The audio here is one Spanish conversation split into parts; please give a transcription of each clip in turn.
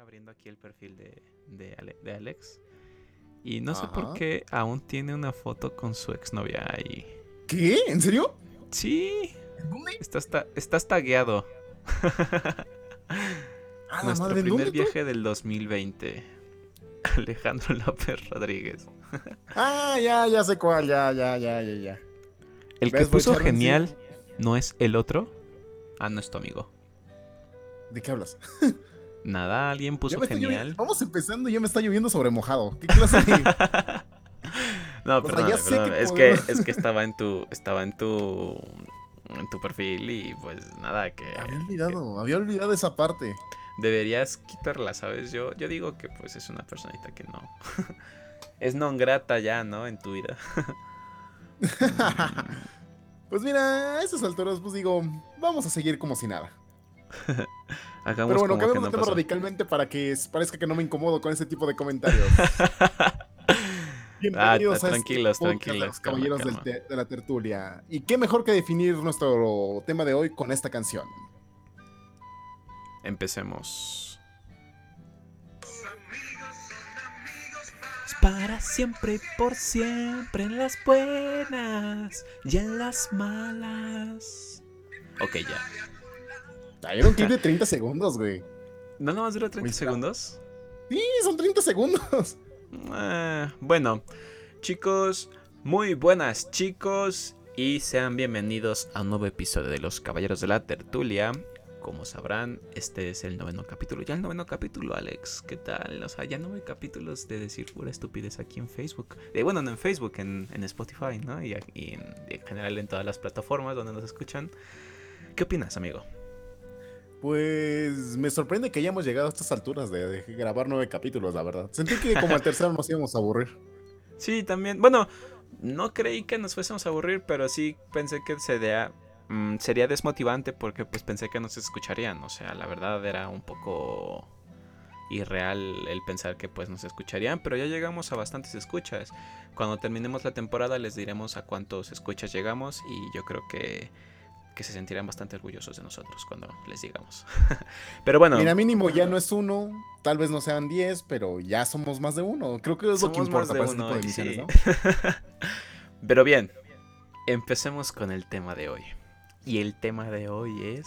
abriendo aquí el perfil de, de, Alex. Y no sé por qué aún tiene una foto con su exnovia ahí. ¿Qué? ¿En serio? Sí. ¿Dónde? Estás, estás tagueado. Ah, Nuestro primer viaje del 2020. Alejandro López Rodríguez. ah, ya, ya sé cuál, ya, ya, ya, ya, ya. El que puso genial no es el otro. Ah, no es tu amigo. ¿De qué hablas? Nada, alguien puso genial. Vamos empezando y ya me está lloviendo sobre mojado. ¿Qué clase de... no, pero es que es que estaba en tu estaba en tu en tu perfil y pues nada que había olvidado, había olvidado esa parte. Deberías quitarla, ¿sabes? Yo yo digo que pues es una personita que no es non grata ya, ¿no? En tu vida. pues mira, a esas alturas pues digo, vamos a seguir como si nada. Pero bueno, cambiamos de tema radicalmente para que parezca que no me incomodo con ese tipo de comentarios. Bienvenidos ah, a tranquilos, este tranquilos. caballeros de la tertulia. Y qué mejor que definir nuestro tema de hoy con esta canción. Empecemos. Para siempre y por siempre en las buenas y en las malas. Ok, ya. Era un clip de 30 segundos, güey. ¿No nomás dura 30 segundos? Sí, son 30 segundos. Ah, bueno, chicos, muy buenas chicos y sean bienvenidos a un nuevo episodio de Los Caballeros de la Tertulia. Como sabrán, este es el noveno capítulo. Ya el noveno capítulo, Alex. ¿Qué tal? O sea, ya no hay capítulos de decir pura estupidez aquí en Facebook. Eh, bueno, no en Facebook, en, Spotify, ¿no? Y, en, en general en todas las plataformas donde nos escuchan. ¿Qué opinas, amigo? Pues me sorprende que hayamos llegado a estas alturas de, grabar nueve capítulos, la verdad. Sentí que como al tercero nos íbamos a aburrir. Sí, también. Bueno, no creí que nos fuésemos a aburrir, pero sí pensé que sería, mm, sería desmotivante porque pues pensé que nos escucharían. O sea, la verdad era un poco irreal el pensar que pues nos escucharían, pero ya llegamos a bastantes escuchas. Cuando terminemos la temporada les diremos a cuántos escuchas llegamos y yo creo que que se sentirán bastante orgullosos de nosotros cuando les digamos. pero bueno. Mira, mínimo ya no es uno, tal vez no sean diez, pero ya somos más de uno. Creo que es lo que importa para uno, este tipo de ¿no? pero bien, empecemos con el tema de hoy. Y el tema de hoy es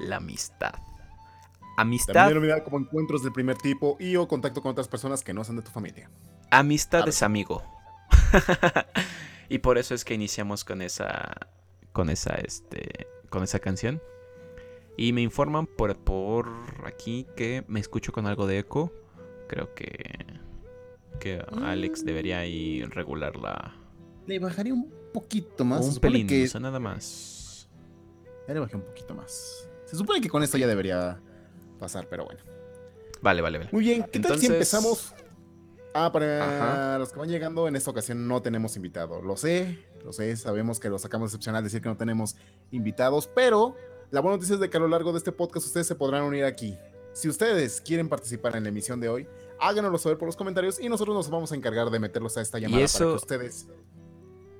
la amistad. Amistad. También denominada como encuentros del primer tipo y o contacto con otras personas que no sean de tu familia. Amistad es amigo. y por eso es que iniciamos con esa con esa, este, con esa canción. Y me informan por, por aquí que me escucho con algo de eco. Creo que, que Alex mm. debería ir regularla. Le bajaría un poquito más. Un pelín, que... nada más. Ya le bajé un poquito más. Se supone que con esto ya debería pasar, pero bueno. Vale, vale, vale. Muy bien, ¿qué tal si empezamos? Ah, para los que van llegando, en esta ocasión no tenemos invitado. Lo sé, lo sé, sabemos que lo sacamos excepcional decir que no tenemos invitados, pero la buena noticia es de que a lo largo de este podcast ustedes se podrán unir aquí. Si ustedes quieren participar en la emisión de hoy, háganoslo saber por los comentarios y nosotros nos vamos a encargar de meterlos a esta llamada para que ustedes.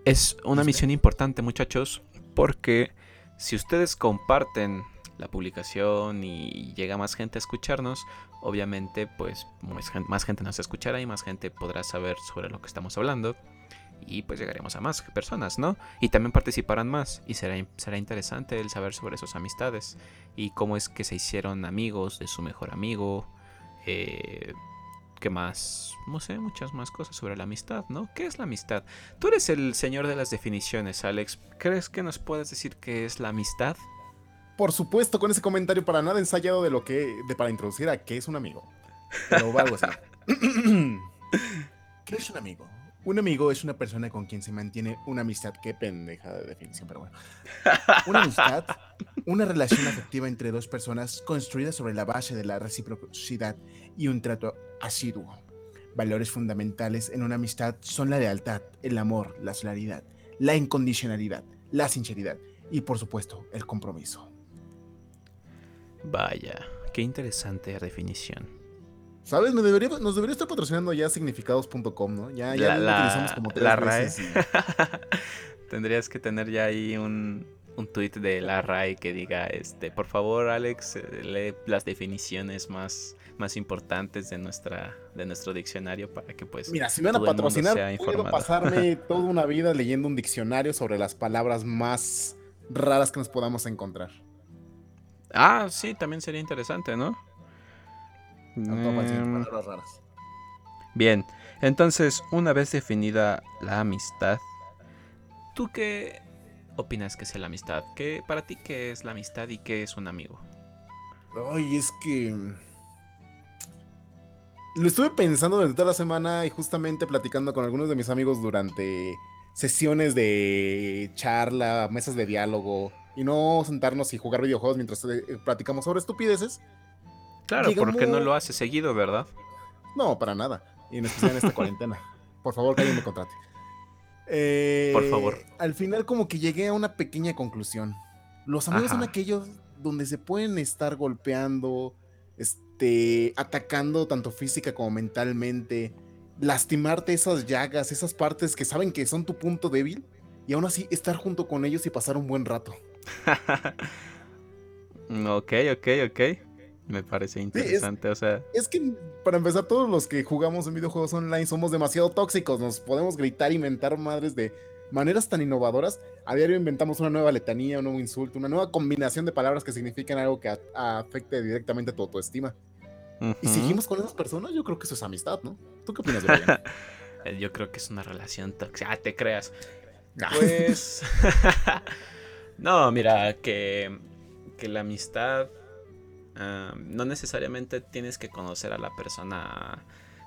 Es una misión importante, muchachos, porque si ustedes comparten la publicación y llega más gente a escucharnos, obviamente pues más gente nos escuchará y más gente podrá saber sobre lo que estamos hablando y pues llegaremos a más personas, ¿no? Y también participarán más y será, será interesante el saber sobre sus amistades y cómo es que se hicieron amigos de su mejor amigo, eh, ¿qué más? No sé, muchas más cosas sobre la amistad, ¿no? ¿Qué es la amistad? Tú eres el señor de las definiciones, Alex. ¿Crees que nos puedes decir qué es la amistad? Por supuesto, con ese comentario para nada ensayado de lo que, de para introducir a qué es un amigo. Pero algo así. ¿Qué es un amigo? Un amigo es una persona con quien se mantiene una amistad. Qué pendeja de definición, pero bueno. Una amistad, una relación afectiva entre dos personas construida sobre la base de la reciprocidad y un trato asiduo. Valores fundamentales en una amistad son la lealtad, el amor, la solidaridad, la incondicionalidad, la sinceridad y, por supuesto, el compromiso. Vaya, qué interesante definición. ¿Sabes? nos debería estar patrocinando ya significados.com, ¿no? Ya, ya la, lo utilizamos como tres la RAE. Tendrías que tener ya ahí un, un tweet de la RAI que diga, este, por favor, Alex, eh, lee las definiciones más, más importantes de nuestra, de nuestro diccionario para que pues. Mira, si me van a patrocinar, puedo pasarme toda una vida leyendo un diccionario sobre las palabras más raras que nos podamos encontrar. Ah, sí, también sería interesante, ¿no? Em, palabras raras. Bien, entonces, una vez definida la amistad, ¿tú qué opinas que es la amistad? ¿Qué, para ti, ¿qué es la amistad y qué es un amigo? Ay, es que. Lo estuve pensando durante toda la semana y justamente platicando con algunos de mis amigos durante sesiones de charla, mesas de diálogo y no sentarnos y jugar videojuegos mientras eh, platicamos sobre estupideces. Claro, porque no lo hace seguido, ¿verdad? No, para nada. Y en especial en esta cuarentena. Por favor, que alguien me contrate. Eh, Por favor. Al final como que llegué a una pequeña conclusión. Los amigos son aquellos donde se pueden estar golpeando, este, atacando tanto física como mentalmente, lastimarte esas llagas, esas partes que saben que son tu punto débil y aún así estar junto con ellos y pasar un buen rato. ok, ok, ok. Me parece interesante, es, o sea. Es que, para empezar, todos los que jugamos en videojuegos online somos demasiado tóxicos. Nos podemos gritar, inventar madres de maneras tan innovadoras. A diario inventamos una nueva letanía, un nuevo insulto, una nueva combinación de palabras que significan algo que afecte directamente tu autoestima. Y seguimos con esas personas, yo creo que eso es amistad, ¿no? ¿Tú qué opinas de Yo creo que es una relación tóxica. Ah, te creas. Pues. no, mira, que, que la amistad no necesariamente tienes que conocer a la persona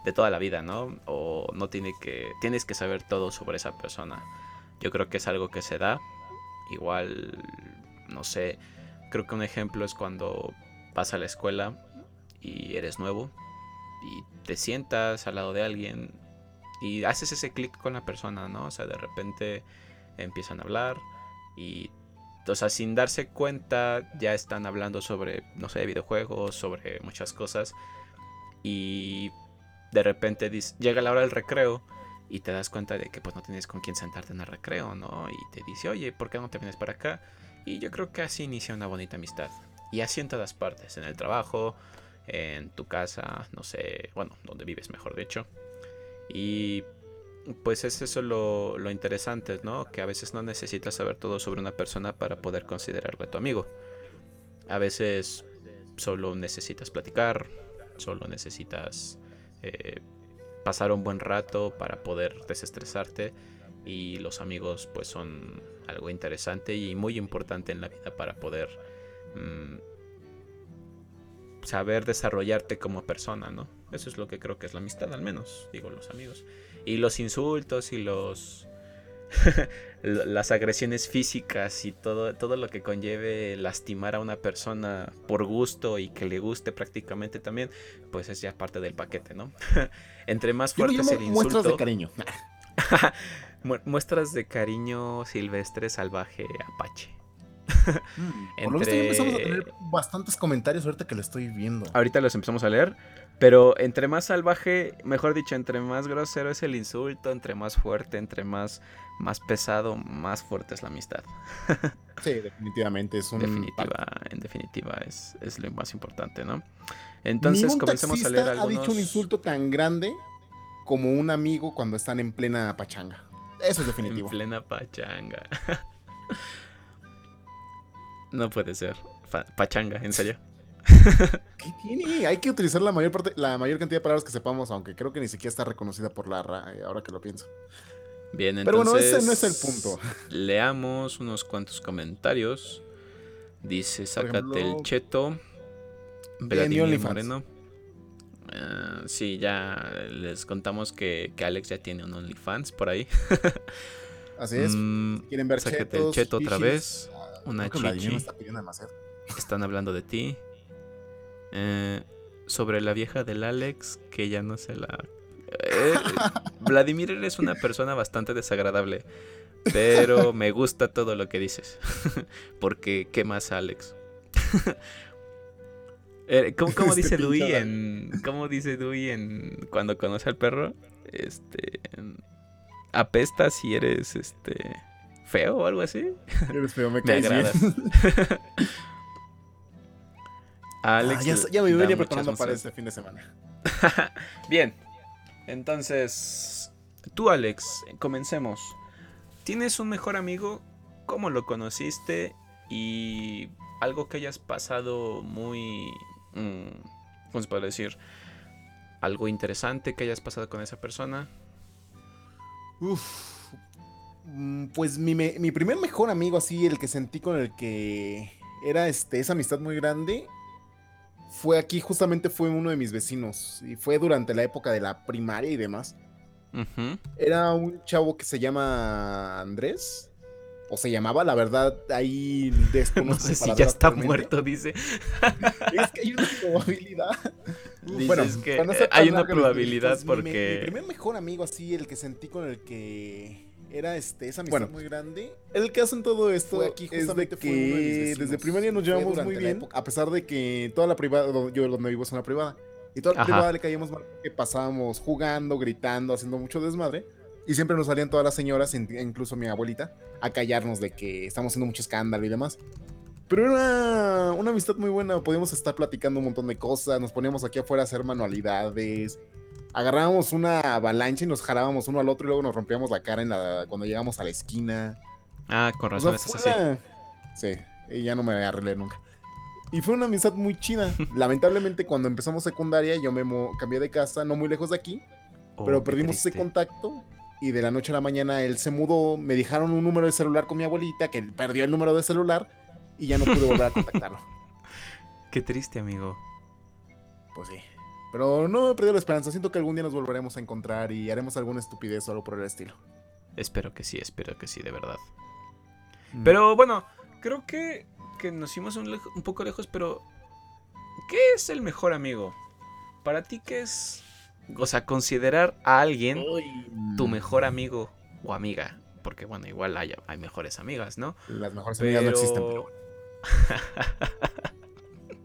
de toda la vida, ¿no? O no tiene que, tienes que saber todo sobre esa persona. Yo creo que es algo que se da. Igual, no sé, creo que un ejemplo es cuando vas a la escuela y eres nuevo y te sientas al lado de alguien y haces ese clic con la persona, ¿no? O sea, de repente empiezan a hablar y o sea, sin darse cuenta, ya están hablando sobre, no sé, videojuegos, sobre muchas cosas. Y de repente llega la hora del recreo y te das cuenta de que pues no tienes con quién sentarte en el recreo, ¿no? Y te dice, oye, ¿por qué no te vienes para acá? Y yo creo que así inicia una bonita amistad. Y así en todas partes, en el trabajo, en tu casa, no sé, bueno, donde vives mejor dicho. Y pues es eso lo, lo, interesante, ¿no? Que a veces no necesitas saber todo sobre una persona para poder considerarlo tu amigo. A veces solo necesitas platicar, solo necesitas eh, pasar un buen rato para poder desestresarte y los amigos pues son algo interesante y muy importante en la vida para poder mm, saber desarrollarte como persona, ¿no? Eso es lo que creo que es la amistad, al menos, digo los amigos. Y los insultos y los las agresiones físicas y todo, todo lo que conlleve lastimar a una persona por gusto y que le guste prácticamente también, pues es ya parte del paquete, ¿no? Entre más fuerte es el insulto. Muestras de cariño. muestras de cariño silvestre, salvaje, apache. Mm, por lo que empezamos a tener bastantes comentarios ahorita que lo estoy viendo. Ahorita los empezamos a leer. Pero entre más salvaje, mejor dicho, entre más grosero es el insulto, entre más fuerte, entre más, más pesado, más fuerte es la amistad. sí, definitivamente es un. Definitiva, en definitiva, es, es, lo más importante, ¿no? Entonces, comencemos a leer algunos. ha dicho un insulto tan grande como un amigo cuando están en plena pachanga. Eso es definitivo. en plena pachanga. no puede ser. pachanga, en serio. ¿Qué tiene? Hay que utilizar la mayor parte, la mayor cantidad de palabras que sepamos, aunque creo que ni siquiera está reconocida por la RAE, ahora que lo pienso. Bien, entonces. Pero bueno, ese no es el punto. Leamos unos cuantos comentarios. Dice, sácate el cheto. Vladimir Moreno. Uh, sí, ya les contamos que, que, Alex ya tiene un OnlyFans por ahí. Así es. Mm, quieren ver Sácate el cheto otra vez. Una chichi. Están hablando de ti. Eh, sobre la vieja del Alex, que ya no se la... Eh, Vladimir eres una persona bastante desagradable, pero me gusta todo lo que dices. Porque, ¿qué más, Alex? Eh, ¿Cómo, dice Dewey en. ¿Cómo dice Dewey en. cuando conoce al perro? Este. Apesta si eres este. Feo o algo así. Eres feo, me caes bien. agradas. Alex, Ah, ya, ya me venía preparando para este fin de semana. Bien, entonces, tú Alex, comencemos. ¿Tienes un mejor amigo? ¿Cómo lo conociste? Y algo que hayas pasado muy... mm, ¿Cómo se puede decir? Algo interesante que hayas pasado con esa persona. Uf. Mm, Pues mi, me- mi primer mejor amigo, así, el que sentí con el que era este, esa amistad muy grande, fue aquí, justamente fue uno de mis vecinos. Y fue durante la época de la primaria y demás. Era un chavo que se llama Andrés. O se llamaba, la verdad, ahí No desconozco sé su si ya está muerto, dice. Es que hay una probabilidad. Dices que, para no ser eh, hay una probabilidad pues, mi- porque- Mi, primer mejor amigo, así, el que sentí con el que era este, esa amistad Bueno, muy grande. El caso en todo esto fue aquí, es de que desde primaria nos llevamos muy bien, a pesar de que toda la privada, yo donde vivo es una privada, y toda la Ajá. privada le caíamos mal porque pasábamos jugando, gritando, haciendo mucho desmadre. Y siempre nos salían todas las señoras, in- incluso mi abuelita, a callarnos de que estamos haciendo mucho escándalo y demás. Pero era una amistad muy buena, podíamos estar platicando un montón de cosas, nos poníamos aquí afuera a hacer manualidades, agarrábamos una avalancha y nos jalábamos uno al otro y luego nos rompíamos la cara en la, cuando llegamos a la esquina. Ah, con O razón, sea, es fue así. una- Sí, y ya no me arreglé nunca. Y fue una amistad muy chida. Lamentablemente, cuando empezamos secundaria, yo me cambié de casa, no muy lejos de aquí, Oh, pero perdimos ese contacto. Y de la noche a la mañana él se mudó, me dejaron un número de celular con mi abuelita, que perdió el número de celular y ya no pude volver a contactarlo. Qué triste, amigo. Pues sí. Pero no he perdido la esperanza. Siento que algún día nos volveremos a encontrar y haremos alguna estupidez o algo por el estilo. Espero que sí, espero que sí, de verdad. Mm. Pero bueno, creo que, que nos fuimos un, lejo- un poco lejos, pero ¿qué es el mejor amigo? Para ti, ¿qué es? O sea, considerar a alguien tu mejor amigo o amiga. Porque bueno, igual hay, hay mejores amigas, ¿no? Las mejores amigas no existen, pero bueno.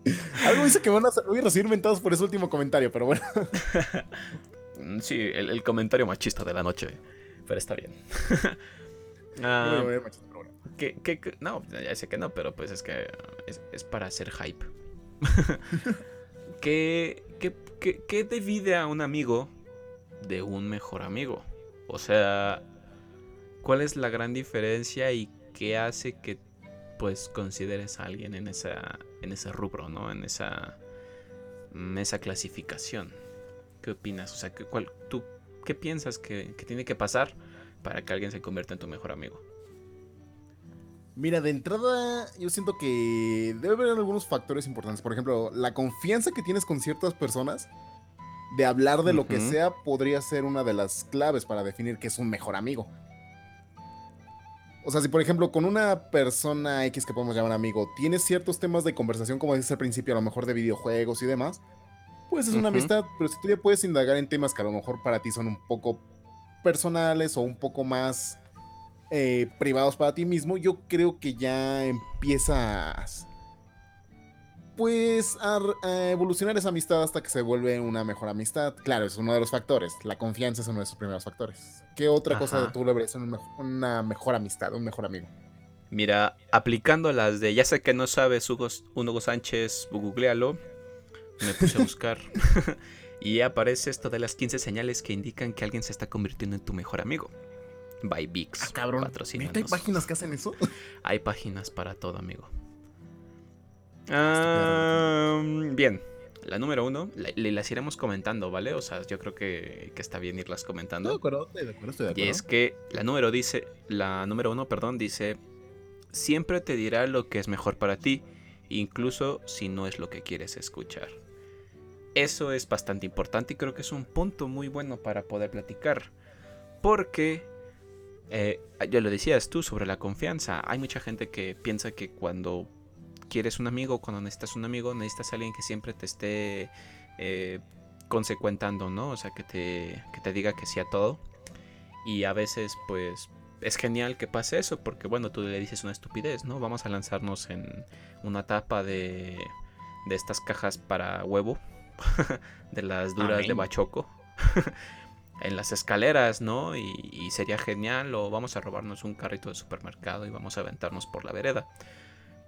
Algo dice que van a, ser- voy a recibir mentados por ese último comentario, pero bueno. Sí, el, el comentario machista de la noche. Pero está bien. Ah. No, ya sé que no, pero pues es que es, es para hacer hype. ¿Qué, qué, qué, qué divide a un amigo de un mejor amigo? O sea, ¿cuál es la gran diferencia y qué hace que pues consideres a alguien en esa en ese rubro, ¿no? En esa en esa clasificación. ¿Qué opinas? O sea, ¿qué, cuál, ¿tú qué piensas que, que tiene que pasar para que alguien se convierta en tu mejor amigo? Mira, de entrada, yo siento que debe haber algunos factores importantes. Por ejemplo, la confianza que tienes con ciertas personas de hablar de lo que sea podría ser una de las claves para definir que es un mejor amigo. O sea, si por ejemplo con una persona X que podemos llamar amigo tienes ciertos temas de conversación, como dices al principio, a lo mejor de videojuegos y demás, pues es una amistad, pero si tú ya puedes indagar en temas que a lo mejor para ti son un poco personales o un poco más eh, privados para ti mismo, yo creo que ya empiezas pues a, evolucionar esa amistad hasta que se vuelve una mejor amistad. Claro, es uno de los factores. La confianza es uno de esos primeros factores. ¿Qué otra cosa Ajá. tú le ves en un mejo- una mejor amistad, un mejor amigo? Mira, aplicando las de ya sé que no sabes Hugo, Hugo Sánchez, googlealo. Me puse a buscar. y aparece esto de las 15 señales que indican que alguien se está convirtiendo en tu mejor amigo. By Vix. Ah, cabrón. ¿Neta hay páginas que hacen eso? Hay páginas para todo, amigo. Ah, bien, la número uno, la- le las iremos comentando, ¿vale? O sea, yo creo que, que está bien irlas comentando. De acuerdo, estoy de acuerdo, estoy de Y acuerdo. es que la número dice, la número uno, perdón, dice, siempre te dirá lo que es mejor para ti, incluso si no es lo que quieres escuchar. Eso es bastante importante y creo que es un punto muy bueno para poder platicar. Porque, eh, ya lo decías tú sobre la confianza, hay mucha gente que piensa que cuando quieres un amigo, cuando necesitas un amigo, necesitas a alguien que siempre te esté eh, consecuentando, ¿no? O sea, que te, que te diga que sí a todo. Y a veces, pues, es genial que pase eso, porque, bueno, tú le dices una estupidez, ¿no? Vamos a lanzarnos en una tapa de, de estas cajas para huevo, de las duras de bachoco. en las escaleras, ¿no? Y, sería genial, o vamos a robarnos un carrito de supermercado y vamos a aventarnos por la vereda.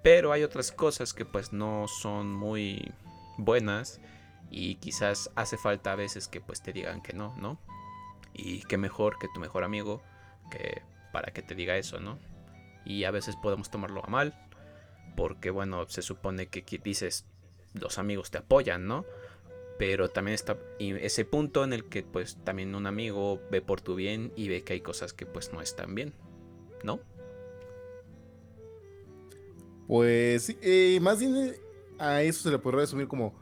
Pero hay otras cosas que pues no son muy buenas y quizás hace falta a veces que pues te digan que no, ¿no? Y qué mejor que tu mejor amigo que para que te diga eso, ¿no? Y a veces podemos tomarlo a mal, porque bueno, se supone que dices, los amigos te apoyan, ¿no? Pero también está ese punto en el que pues también un amigo ve por tu bien y ve que hay cosas que pues no están bien, ¿no? Pues eh, más bien eh, a eso se le podría resumir como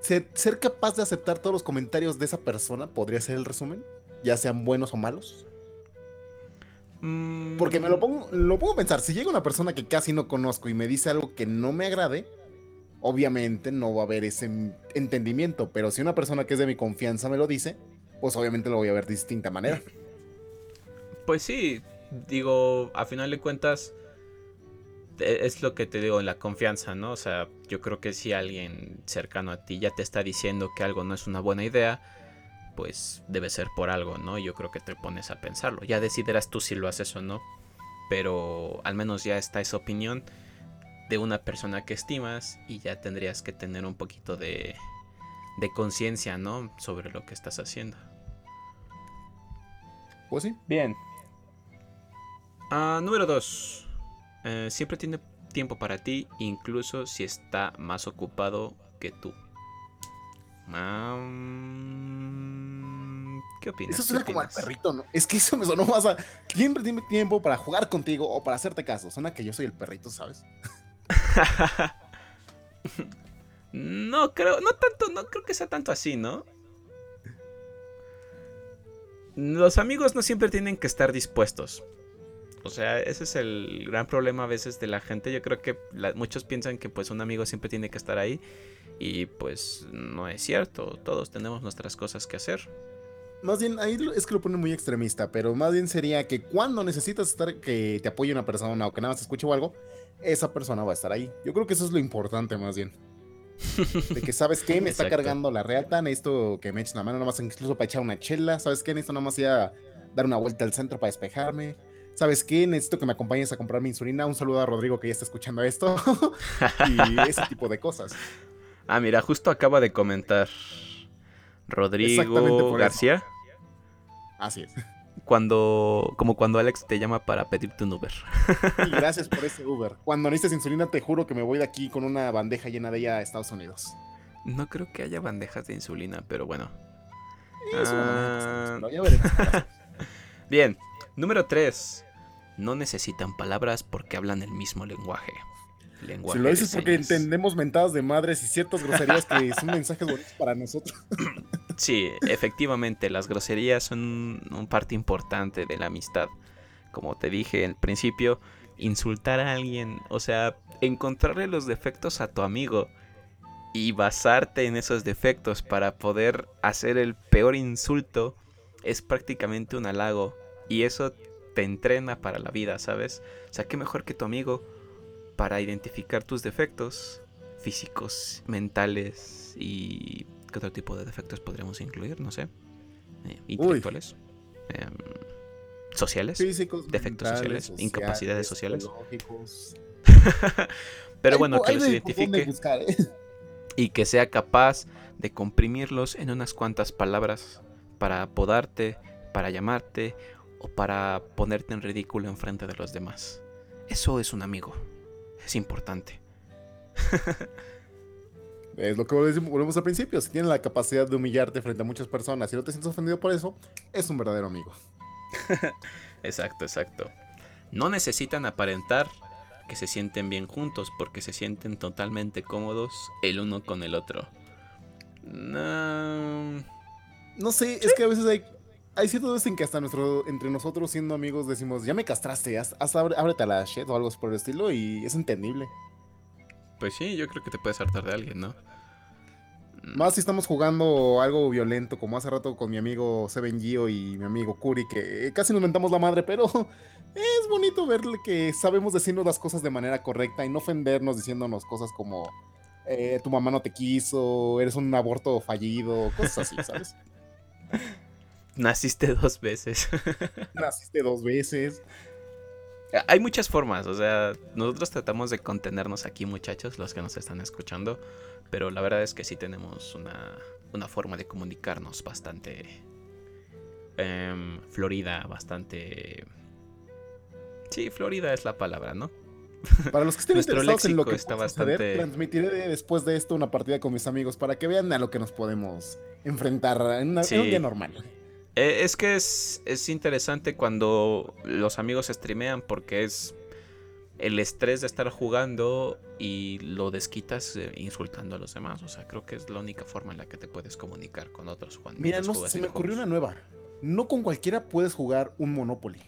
ser, capaz de aceptar todos los comentarios de esa persona podría ser el resumen, ya sean buenos o malos. Mm. Porque me lo pongo, lo pongo a pensar, si llega una persona que casi no conozco y me dice algo que no me agrade, obviamente no va a haber ese entendimiento, pero si una persona que es de mi confianza me lo dice, pues obviamente lo voy a ver de distinta manera. Pues sí, digo, a final de cuentas, es lo que te digo en la confianza, ¿no? O sea, yo creo que si alguien cercano a ti ya te está diciendo que algo no es una buena idea, pues debe ser por algo, ¿no? Yo creo que te pones a pensarlo. Ya decidirás tú si lo haces o no, pero al menos ya está esa opinión de una persona que estimas y ya tendrías que tener un poquito de, de conciencia, ¿no? Sobre lo que estás haciendo. Pues sí. Bien. Ah, número 2. Eh, siempre tiene tiempo para ti, incluso si está más ocupado que tú. ¿Qué opinas? Eso suena como al perrito, ¿no? Es que eso me sonó más a. Siempre tiene tiempo para jugar contigo o para hacerte caso. Suena que yo soy el perrito, ¿sabes? no creo, no tanto, no creo que sea tanto así, ¿no? Los amigos no siempre tienen que estar dispuestos. O sea, ese es el gran problema a veces de la gente. Yo creo que muchos piensan que pues un amigo siempre tiene que estar ahí. Y pues no es cierto. Todos tenemos nuestras cosas que hacer. Más bien, ahí es que lo pone muy extremista, pero más bien sería que cuando necesitas estar que te apoye una persona o que nada más escuche o algo, esa persona va a estar ahí. Yo creo que eso es lo importante más bien. De que, ¿sabes qué? Me está cargando la reata, necesito que me eches la mano nada más incluso para echar una chela, ¿sabes qué? Necesito nada más ir a dar una vuelta al centro para despejarme. ¿Sabes qué? Necesito que me acompañes a comprar mi insulina. Un saludo a Rodrigo que ya está escuchando esto. y ese tipo de cosas. Ah, mira, justo acaba de comentar Rodrigo García. Así es cuando como cuando Alex te llama para pedirte un Uber. gracias por ese Uber. Cuando necesites insulina te juro que me voy de aquí con una bandeja llena de ella a Estados Unidos. No creo que haya bandejas de insulina, pero bueno. Ah. Bien, número 3. No necesitan palabras porque hablan el mismo lenguaje. Si lo dices porque entendemos mentadas de madres y ciertas groserías que son mensajes bonitos para nosotros. Sí, efectivamente, las groserías son un parte importante de la amistad. Como te dije al principio, insultar a alguien, o sea, encontrarle los defectos a tu amigo y basarte en esos defectos para poder hacer el peor insulto es prácticamente un halago y eso te entrena para la vida, ¿sabes? O sea, qué mejor que tu amigo para identificar tus defectos físicos, mentales y qué otro tipo de defectos podríamos incluir, no sé, eh, intelectuales, em, sociales, físicos, defectos sociales, incapacidades sociales. Pero bueno, que los identifique ¿eh? y que sea capaz de comprimirlos en unas cuantas palabras para apodarte, para llamarte o para ponerte en ridículo en frente de los demás. Eso es un amigo es importante. es lo que volvemos al principio. Si tiene la capacidad de humillarte frente a muchas personas y no te sientes ofendido por eso, es un verdadero amigo. exacto, exacto. No necesitan aparentar que se sienten bien juntos porque se sienten totalmente cómodos el uno con el otro. No, no sé, es que a veces hay, hay ciertas veces en que hasta nuestro, entre nosotros siendo amigos decimos, ya me castraste, haz, ábrete a la shit o algo por el estilo y es entendible. Pues sí, yo creo que te puedes hartar de alguien, ¿no? Mm. Más si estamos jugando algo violento, como hace rato con mi amigo Seven Gio y mi amigo Kuri, que casi nos mentamos la madre, pero es bonito verle que sabemos decirnos las cosas de manera correcta y no ofendernos diciéndonos cosas como eh, tu mamá no te quiso, eres un aborto fallido, cosas así, ¿sabes? Naciste dos veces. Naciste dos veces. Hay muchas formas, o sea, nosotros tratamos de contenernos aquí, muchachos, los que nos están escuchando, pero la verdad es que sí tenemos una, una forma de comunicarnos bastante em, florida, bastante... Sí, florida es la palabra, ¿no? Para los que estén interesados en lo que está bastante... transmitiré después de esto una partida con mis amigos para que vean a lo que nos podemos enfrentar en, un día normal. Eh, es que es, es interesante cuando los amigos streamean porque es el estrés de estar jugando y lo desquitas eh, insultando a los demás. O sea, creo que es la única forma en la que te puedes comunicar con otros cuando Mira, no, se me ocurrió una nueva. No con cualquiera puedes jugar un Monopoly.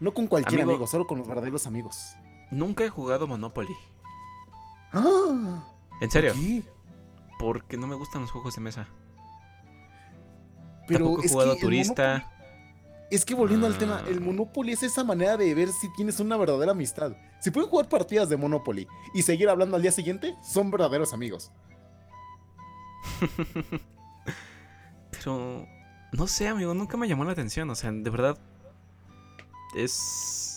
No con cualquier amigo, solo con los verdaderos amigos. Nunca he jugado Monopoly. ¡Ah! ¿En serio? Porque no me gustan los juegos de mesa. Pero Tampoco he jugado turista. Es que volviendo al tema, el ah. Monopoly es esa manera de ver si tienes una verdadera amistad. Si pueden jugar partidas de Monopoly y seguir hablando al día siguiente, son verdaderos amigos. Pero no sé, amigo, nunca me llamó la atención. O sea, de verdad. Es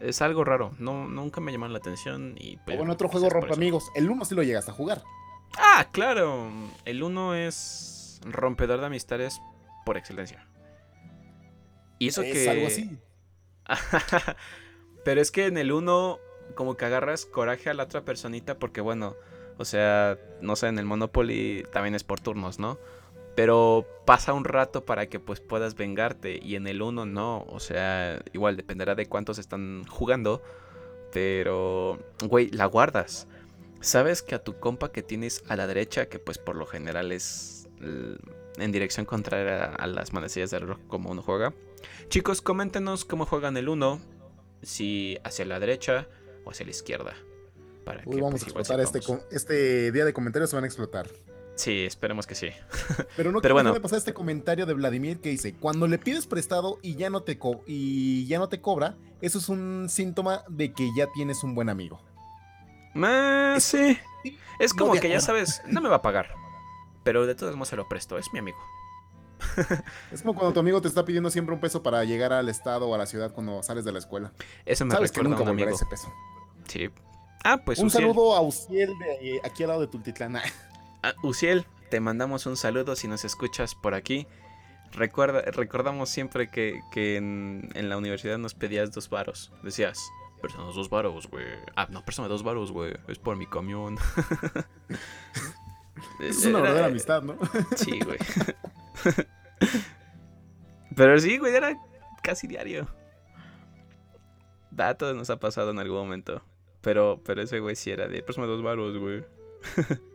es algo raro. No, nunca me llamó la atención. Y pues, bueno, otro juego rompe amigos. El 1 sí lo llegas a jugar. Ah, claro. El 1 es rompedor de amistades por excelencia. Y eso es que. algo así. Pero es que en el 1, como que agarras coraje a la otra personita, porque bueno, o sea, no sé, en el Monopoly también es por turnos, ¿no? Pero pasa un rato para que pues puedas vengarte y en el 1 no, o sea, igual dependerá de cuántos están jugando, pero güey, la guardas. Sabes que a tu compa que tienes a la derecha, que pues por lo general es en dirección contraria a las manecillas del rock como uno juega. Chicos, coméntenos cómo juegan el 1, si hacia la derecha o hacia la izquierda. Para Uy, vamos pues, a explotar este, este día de comentarios, se van a explotar. Sí, esperemos que sí. Pero no Pero bueno. pasar este comentario de Vladimir que dice, cuando le pides prestado y ya no te y ya no te cobra, eso es un síntoma de que ya tienes un buen amigo. Ah, sí. Es como que ya sabes, no me va a pagar. Pero de todos modos se lo presto, es mi amigo. Es como cuando tu amigo te está pidiendo siempre un peso para llegar al estado o a la ciudad cuando sales de la escuela. Eso me Sabes que nunca volverá ese peso. Sí. Ah, pues Un saludo a Uciel de aquí al lado de Tultitlán. Ah, Uciel, te mandamos un saludo si nos escuchas por aquí. Recuerda, recordamos siempre que, en, la universidad nos pedías dos varos. Decías, préstanos dos varos, güey. Ah, no, préstame dos varos, güey. Es por mi camión. es una verdadera amistad, ¿no? sí, güey. Pero sí, güey, era casi diario. A todos nos ha pasado en algún momento. Pero, pero ese güey sí era de, préstame dos varos, güey.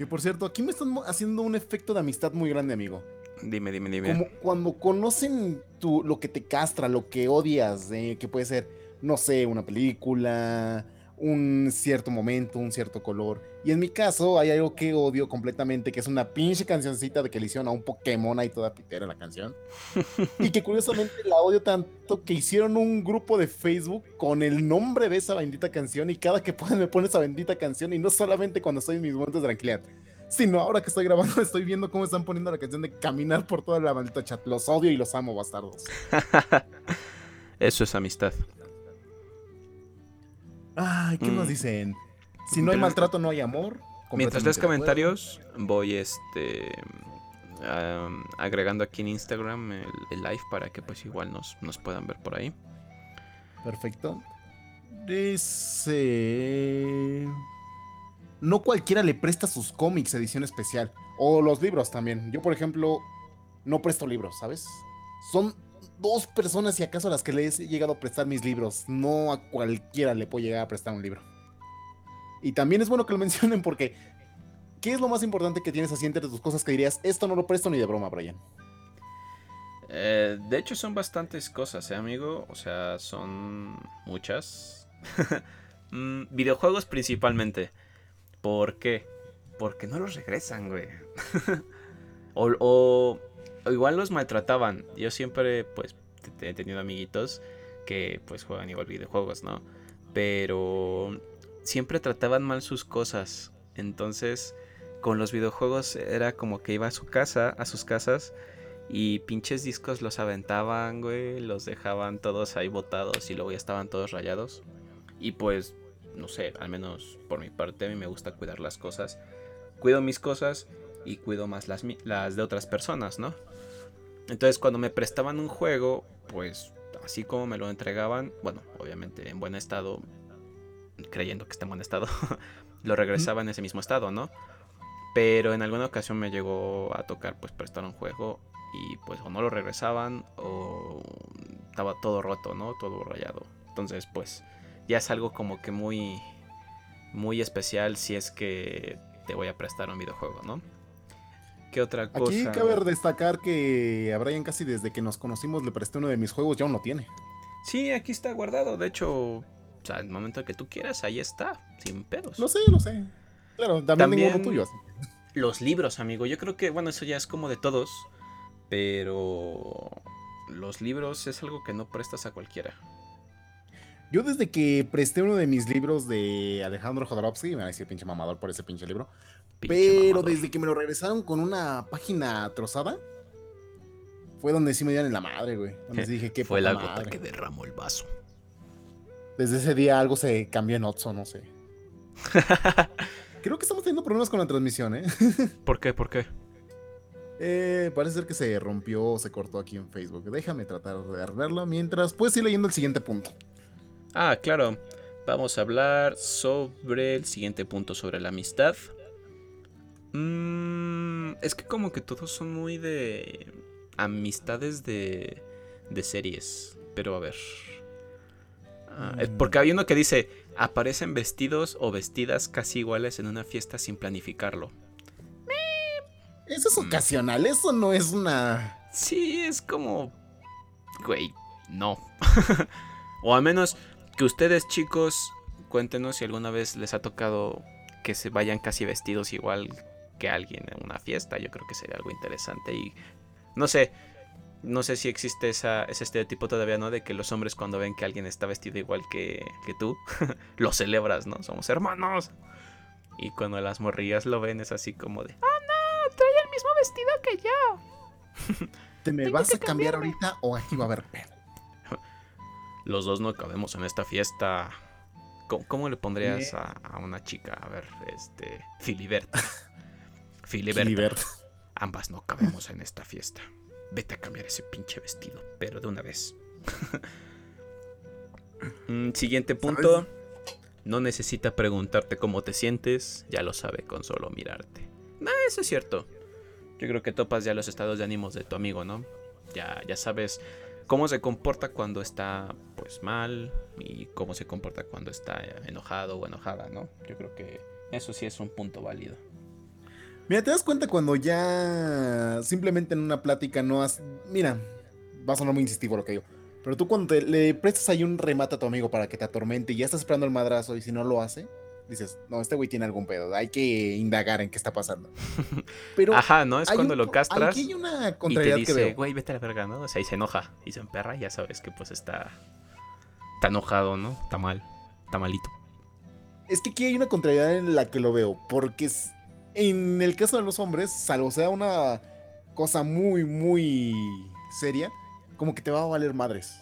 Que por cierto, aquí me están haciendo un efecto de amistad muy grande, amigo. Dime, dime, dime. Como cuando conocen tu, lo que te castra, lo que odias, eh, que puede ser, no sé, una película, un cierto momento, un cierto color. Y en mi caso hay algo que odio completamente, que es una pinche cancioncita de que le hicieron a un Pokémon ahí toda pitera la canción. y que curiosamente la odio tanto que hicieron un grupo de Facebook con el nombre de esa bendita canción y cada que pueden me pone esa bendita canción y no solamente cuando estoy en mis momentos de tranquilidad. Sino ahora que estoy grabando, estoy viendo cómo están poniendo la canción de caminar por toda la maldita chat. Los odio y los amo, bastardos. Eso es amistad. Ay, ¿qué nos mm. dicen? Si no hay maltrato, no hay amor. Mientras lees comentarios, voy este agregando aquí en Instagram el, live para que pues igual nos, nos puedan ver por ahí. Perfecto. Dice... No cualquiera le presta sus cómics edición especial. O los libros también. Yo, por ejemplo, no presto libros, ¿sabes? Son dos personas, si acaso, a las que le he llegado a prestar mis libros. No a cualquiera le puedo llegar a prestar un libro. Y también es bueno que lo mencionen porque, ¿qué es lo más importante que tienes así entre tus cosas que dirías, esto no lo presto ni de broma, Brian? Eh, de hecho, son bastantes cosas, ¿eh, amigo? O sea, son muchas. Mm, videojuegos principalmente. ¿Por qué? Porque no los regresan, güey. o igual los maltrataban. Yo siempre, pues, he tenido amiguitos que, pues, juegan igual videojuegos, ¿no? Pero siempre trataban mal sus cosas. Entonces, con los videojuegos era como que iba a su casa, a sus casas, Y pinches discos los aventaban, güey, los dejaban todos ahí botados y luego ya estaban todos rayados. Y pues, no sé, al menos por mi parte a mí me gusta cuidar las cosas. Cuido mis cosas y cuido más las, las de otras personas, ¿no? Entonces cuando me prestaban un juego, pues así como me lo entregaban, bueno, obviamente en buen estado, creyendo que está en buen estado, lo regresaba en ese mismo estado, ¿no? Pero en alguna ocasión me llegó a tocar pues prestar un juego y pues o no lo regresaban o estaba todo roto, ¿no? Todo rayado. Entonces pues ya es algo como que muy muy especial si es que te voy a prestar un videojuego, ¿no? ¿Qué otra cosa? Aquí cabe destacar que a Brian casi desde que nos conocimos le presté uno de mis juegos, ya aún lo tiene. Sí, aquí está guardado. De hecho, o sea, el momento que tú quieras, ahí está, sin pedos. Lo sé, lo sé. Claro, también, tengo tuyo. Los libros, amigo. Yo creo que, bueno, eso ya es como de todos. Pero los libros es algo que no prestas a cualquiera. Yo desde que presté uno de mis libros de Alejandro Jodorowsky, me va a decir pinche mamador por ese pinche libro, pero desde que me lo regresaron con una página trozada, fue donde sí me dieron en la madre, güey. Donde dije que fue la gota que derramó el vaso. Desde ese día algo se cambió en Otso, no sé. Creo que estamos teniendo problemas con la transmisión, ¿eh? ¿Por qué? ¿Por qué? Eh, parece ser que se rompió o se cortó aquí en Facebook. Déjame tratar de arreglarlo mientras puedes ir leyendo el siguiente punto. Ah, claro. Vamos a hablar sobre el siguiente punto sobre la amistad. Mm, es que como que todos son muy de amistades de, de series. Pero a ver. Ah, mm. Porque hay uno que dice, aparecen vestidos o vestidas casi iguales en una fiesta sin planificarlo. Eso es mm. ocasional, eso no es una... Sí, es como... Güey, no. o al menos que ustedes chicos cuéntenos si alguna vez les ha tocado que se vayan casi vestidos igual que alguien en una fiesta. Yo creo que sería algo interesante y no sé, no sé si existe esa, ese estereotipo todavía, ¿no? De que los hombres cuando ven que alguien está vestido igual que, que tú, lo celebras, ¿no? Somos hermanos. Y cuando las morrillas lo ven es así como de, ¡Oh no! Trae el mismo vestido que yo. ¿Te me vas a cambiar ahorita o aquí va a haber pedo? Los dos no cabemos en esta fiesta. ¿Cómo, le pondrías a, a, una chica? A ver, este. Filiberta. Filiberta. Ambas no cabemos en esta fiesta. Vete a cambiar ese pinche vestido, pero de una vez. Mm, siguiente punto. No necesita preguntarte cómo te sientes, ya lo sabe con solo mirarte. No, eso es cierto. Yo creo que topas ya los estados de ánimos de tu amigo, ¿no? Ya, ya sabes cómo se comporta cuando está pues mal y cómo se comporta cuando está enojado o enojada, ¿no? Yo creo que eso sí es un punto válido. Mira, te das cuenta cuando ya simplemente en una plática no has. Mira, va a sonar muy insistivo lo que digo. Pero tú cuando le prestas ahí un remate a tu amigo para que te atormente y ya estás esperando el madrazo y si no lo hace, dices, no, este güey tiene algún pedo, hay que indagar en qué está pasando. Pero Ajá, ¿no? Es cuando lo castras aquí hay una contrariedad y te dice, güey, vete a la verga, ¿no? O sea, y se enoja y se emperra y ya sabes que pues está, está enojado, ¿no? Está mal, está malito. Es que aquí hay una contrariedad en la que lo veo, porque es en el caso de los hombres, salvo sea una cosa muy, muy seria, como que te va a valer madres.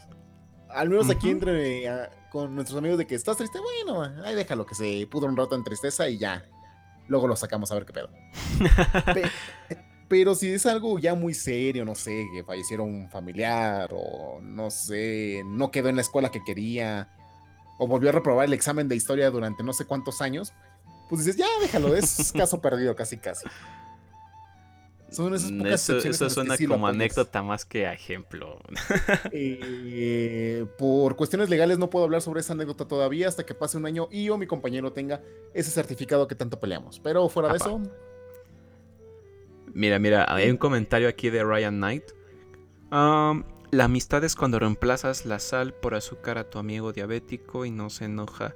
Al menos aquí entre ah, con nuestros amigos de que estás triste, bueno, ahí déjalo que se pudo un rato en tristeza y ya. Luego lo sacamos a ver qué pedo. pero si es algo ya muy serio, no sé, que fallecieron un familiar o no sé, no quedó en la escuela que quería o volvió a reprobar el examen de historia durante no sé cuántos años, pues dices, ya déjalo, es caso perdido casi casi. Son esas pocas eso, eso suena como anécdota más que ejemplo. Eh, por cuestiones legales no puedo hablar sobre esa anécdota todavía hasta que pase un año y o mi compañero tenga ese certificado que tanto peleamos. Pero fuera de eso. Mira, mira, hay un comentario aquí de Ryan Knight. la amistad es cuando reemplazas la sal por azúcar a tu amigo diabético y no se enoja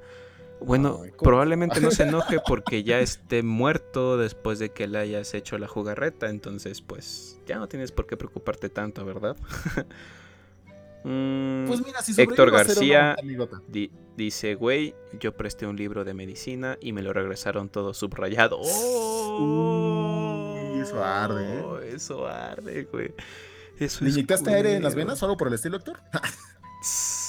bueno, probablemente no se enoje porque ya esté muerto después de que le hayas hecho la jugarreta. Entonces, pues, ya no tienes por qué preocuparte tanto, ¿verdad? Mm, pues mira, si Héctor García dice, güey, yo presté un libro de medicina y me lo regresaron todo subrayado. ¡Oh! eso arde. ¿eh? Eso arde, güey. Eso ¿Le inyectaste aire en las venas solo por el estilo, Héctor?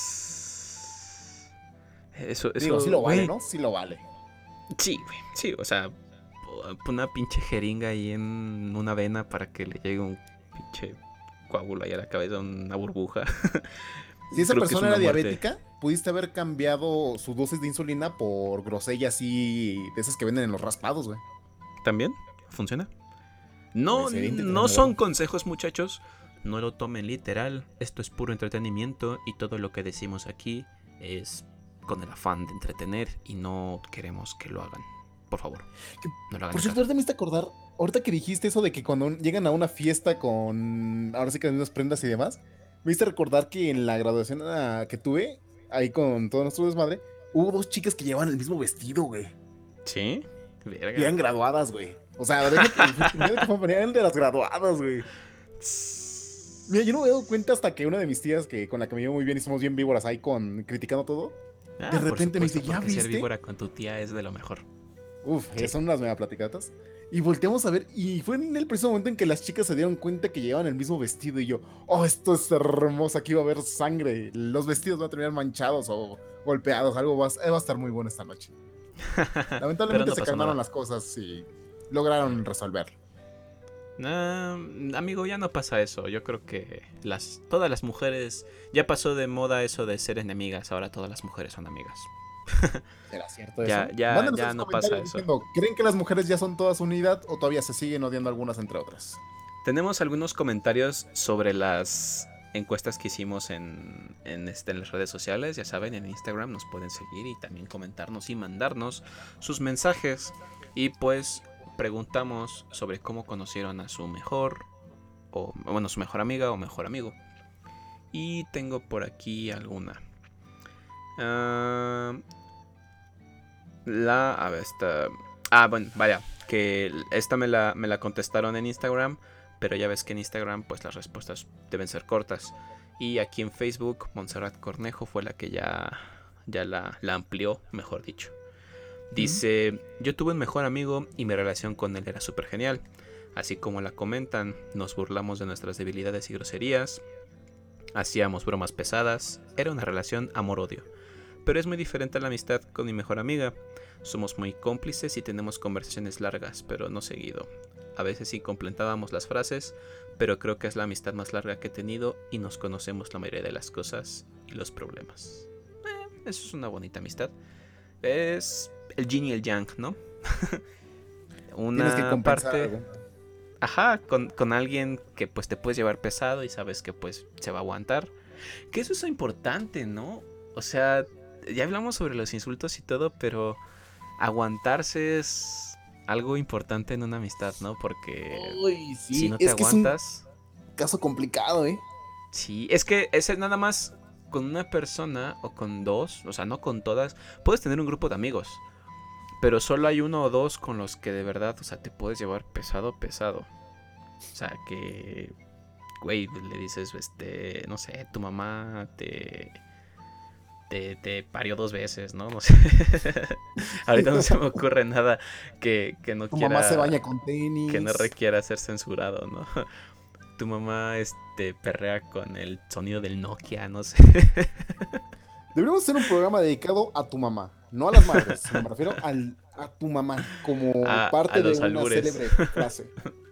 eso, eso. Digo, sí lo vale, ¿no? Sí lo vale. Sí, güey. Sí, o sea, una pinche jeringa ahí en una vena para que le llegue un pinche coágulo ahí a la cabeza, una burbuja. Si esa persona era diabética, pudiste haber cambiado su dosis de insulina por grosella así, de esas que venden en los raspados, güey. ¿También? ¿Funciona? No, no son consejos, muchachos. No lo tomen literal. Esto es puro entretenimiento y todo lo que decimos aquí es con el afán de entretener y no queremos que lo hagan. Por favor. No lo hagan por cierto, ahorita me hiciste acordar, ahorita que dijiste eso de que cuando llegan a una fiesta con, ahora sí que unas prendas y demás, me hiciste recordar que en la graduación ah, que tuve, ahí con todo nuestro desmadre, hubo dos chicas que llevaban el mismo vestido, güey. ¿Sí? Verga. Y eran graduadas, güey. O sea, de que el de las graduadas, güey. Mira, yo no me he dado cuenta hasta que una de mis tías, que con la que me llevo muy bien y somos bien víboras ahí con criticando todo, ah, de repente me dice, ¿ya viste? Ser víbora con tu tía es de lo mejor. Uf, son unas mega platicatas. Y volteamos a ver, y fue en el preciso momento en que las chicas se dieron cuenta que llevaban el mismo vestido. Y yo, oh, esto es hermoso, aquí va a haber sangre. Los vestidos van a terminar manchados o golpeados. Algo va, a estar muy bueno esta noche. Lamentablemente se calmaron las cosas y lograron resolverlo. Amigo, ya no pasa eso. Yo creo que las, todas las mujeres. Ya pasó de moda eso de ser enemigas. Ahora todas las mujeres son amigas. ¿Será cierto eso? Ya, ya, ya no pasa eso. ¿Creen que las mujeres ya son todas unidad o todavía se siguen odiando algunas entre otras? Tenemos algunos comentarios sobre las encuestas que hicimos en, en, este, en las redes sociales. Ya saben, en Instagram nos pueden seguir y también comentarnos y mandarnos sus mensajes. Y pues preguntamos sobre cómo conocieron a su mejor, o bueno, su mejor amiga o mejor amigo. Y tengo por aquí alguna. Ah, la. A ver, esta. Ah, bueno, vaya. Que esta me la, me la contestaron en Instagram. Pero ya ves que en Instagram, pues las respuestas deben ser cortas. Y aquí en Facebook, Montserrat Cornejo fue la que ya, ya la, la amplió, mejor dicho. Dice, yo tuve un mejor amigo y mi relación con él era súper genial. Así como la comentan, nos burlamos de nuestras debilidades y groserías, hacíamos bromas pesadas, era una relación amor-odio. Pero es muy diferente a la amistad con mi mejor amiga. Somos muy cómplices y tenemos conversaciones largas, pero no seguido. A veces sí completábamos las frases, pero creo que es la amistad más larga que he tenido y nos conocemos la mayoría de las cosas y los problemas. Eh, eso es una bonita amistad. Es el yin y el yang, ¿no? una que parte... Ajá, con, con, alguien que pues te puedes llevar pesado y sabes que pues se va a aguantar. Que eso es importante, ¿no? O sea, ya hablamos sobre los insultos y todo, pero aguantarse es algo importante en una amistad, ¿no? Porque si no te aguantas. caso complicado, ¿eh? Sí, es que ese nada más con una persona o con dos, o sea, no con todas, puedes tener un grupo de amigos. Pero solo hay uno o dos con los que de verdad, o sea, te puedes llevar pesado, pesado. O sea, que, güey, le dices, este, no sé, tu mamá te te, parió dos veces, ¿no? No sé. Ahorita no se me ocurre nada que, no tu quiera. Mamá se baña con tenis. Que no requiera ser censurado, ¿no? Tu mamá este, perrea con el sonido del Nokia, no sé. Deberíamos hacer un programa dedicado a tu mamá, no a las madres, me refiero a tu mamá, como parte de una célebre frase.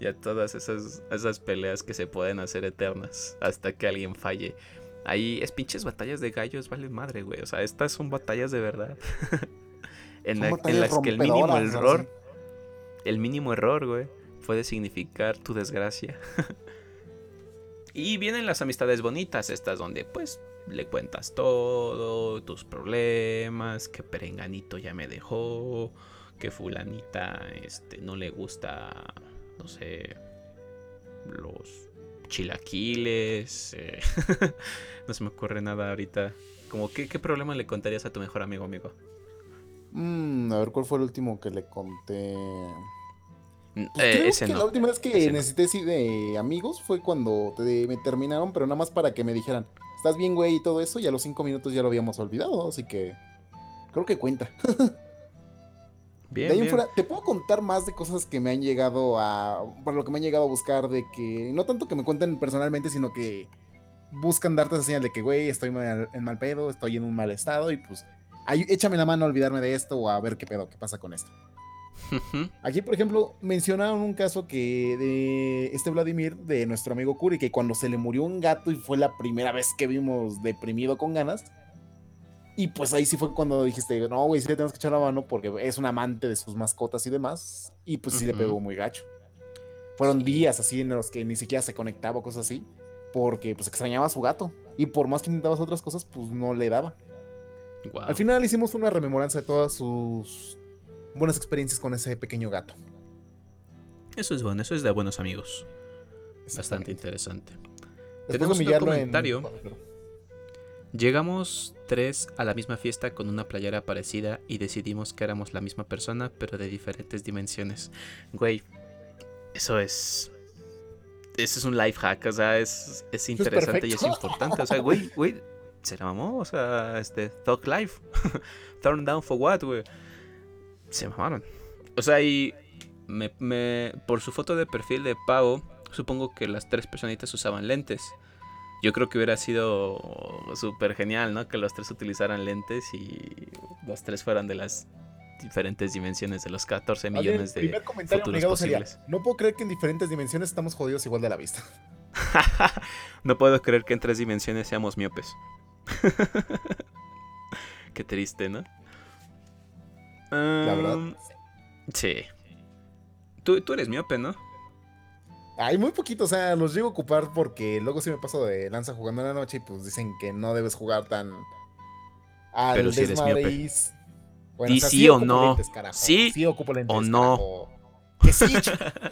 Y a todas esas, esas peleas que se pueden hacer eternas hasta que alguien falle. Ahí es pinches batallas de gallos, vale madre, güey. O sea, estas son batallas de verdad. en, las que el mínimo error, el mínimo error, güey, puede significar tu desgracia. Y vienen las amistades bonitas, estas donde pues le cuentas todo, tus problemas, que perenganito ya me dejó, que fulanita este no le gusta, no sé, los chilaquiles. Eh, no se me ocurre nada ahorita. Como, ¿qué, ¿qué, problema le contarías a tu mejor amigo, amigo? Mm, a ver, ¿cuál fue el último que le conté? Mm, pues eh, La última vez que necesité sí, de amigos fue cuando me terminaron, pero nada más para que me dijeran, ¿estás bien, güey? Y todo eso, y a los cinco minutos ya lo habíamos olvidado, así que creo que cuenta. de ahí en fuera, te puedo contar más de cosas que me han llegado a. Por lo que me han llegado a buscar, de que. No tanto que me cuenten personalmente, sino que buscan darte esa señal de que, güey, estoy en mal pedo, estoy en un mal estado y pues. Ahí, échame la mano a olvidarme de esto o a ver qué pedo, qué pasa con esto. Aquí, por ejemplo, mencionaron un caso que de este Vladimir, de nuestro amigo Kuri, que cuando se le murió un gato y fue la primera vez que vimos deprimido con ganas, y pues ahí sí fue cuando dijiste, no, güey, sí le tenemos que echar la mano porque es un amante de sus mascotas y demás. Y pues sí le pegó muy gacho. Fueron días así en los que ni siquiera se conectaba o cosas así. Porque pues extrañaba a su gato. Y por más que intentabas otras cosas, pues no le daba. Al final hicimos una rememoranza de todas sus buenas experiencias con ese pequeño gato. Eso es bueno, eso es de buenos amigos. Bastante interesante. Tenemos un comentario. Llegamos tres a la misma fiesta con una playera parecida y decidimos que éramos la misma persona, pero de diferentes dimensiones. Güey, eso es. Eso es un life hack, o sea, es, es interesante y es importante. O sea, güey, güey, se la mamó, o sea, este, Thug Life. Turn down for what, güey. Se mamaron. O sea, y me, me, por su foto de perfil de Pau, supongo que las tres personitas usaban lentes yo creo que hubiera sido súper genial, ¿no? Que los tres utilizaran lentes y los tres fueran de las diferentes dimensiones de los 14 millones de primer comentario posibles. no puedo creer que en diferentes dimensiones estamos jodidos igual de la vista. no puedo creer que en tres dimensiones seamos miopes. Qué triste, ¿no? La verdad. Sí. Tú, tú eres miope, ¿no? Hay muy poquito, o sea, los llego a ocupar porque luego sí me paso de lanza jugando en la noche y pues dicen que no debes jugar tan al Pero si eres miope. Bueno, sí, o, no. sí, sí ocupo lentes, o no. Que sí.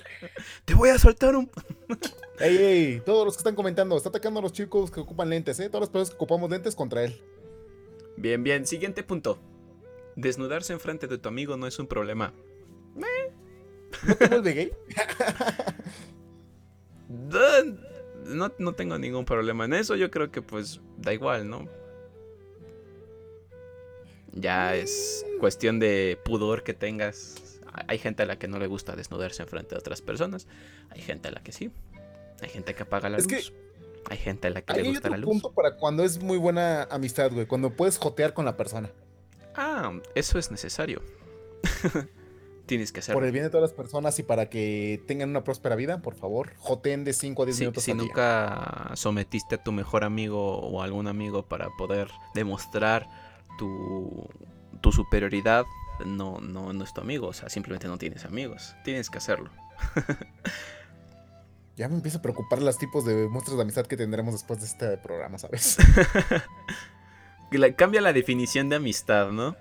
Te voy a soltar un. ey, ey, todos los que están comentando, está atacando a los chicos que ocupan lentes, ¿eh? Todas las personas que ocupamos lentes contra él. Bien, bien. Siguiente punto. Desnudarse enfrente de tu amigo no es un problema. ¿No te vuelve gay? No, no tengo ningún problema en eso. Yo creo que pues da igual, ¿no? Ya es cuestión de pudor que tengas. Hay gente a la que no le gusta desnudarse enfrente de otras personas. Hay gente a la que sí. Hay gente que apaga la luz. hay gente a la que le gusta la luz. punto para cuando es muy buena amistad, güey. Cuando puedes jotear con la persona. Ah, eso es necesario. Tienes que hacerlo. Por el bien de todas las personas y para que tengan una próspera vida, por favor, joten de 5 a 10 minutos. Si nunca sometiste a tu mejor amigo o a algún amigo para poder demostrar tu, tu superioridad, no, no, no es tu amigo. O sea, simplemente no tienes amigos. Tienes que hacerlo. ya me empieza a preocupar los tipos de muestras de amistad que tendremos después de este programa, ¿sabes? Cambia la definición de amistad, ¿no?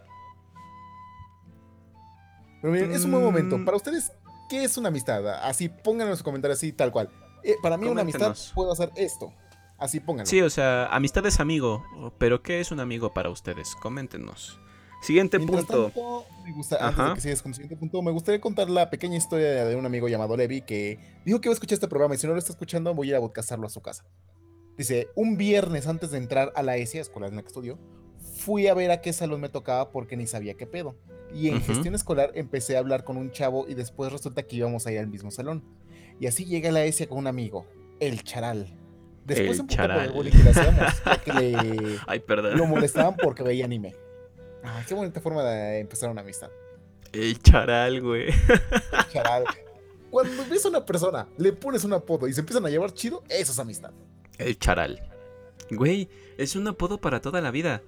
Pero miren, es un buen momento. Mm. Para ustedes, ¿qué es una amistad? Así, pónganlo en los comentarios así, tal cual. Eh, para mí, una amistad puedo hacer esto. Así pónganlo. Sí, o sea, amistad es amigo. Pero ¿qué es un amigo para ustedes? Coméntenos. Siguiente punto. me gusta, antes de que sigas con el siguiente punto, me gustaría contar la pequeña historia de un amigo llamado Levi que dijo que iba a escuchar este programa y si no lo está escuchando, voy a ir a podcastarlo a su casa. Dice: Un viernes antes de entrar a la ESIA, escuela en la que estudió, fui a ver a qué salón me tocaba porque ni sabía qué pedo. Y en gestión escolar empecé a hablar con un chavo y después resulta que íbamos a ir al mismo salón. Y así llega a la ESIA con un amigo, el charal. Después el charal. Por el que le hacíamos, le, Ay, perdón. lo molestaban porque veía anime. Ay, qué bonita forma de empezar una amistad. El charal, güey. El charal. Cuando ves a una persona, le pones un apodo y se empiezan a llevar chido, eso es amistad. El charal. Güey, es un apodo para toda la vida.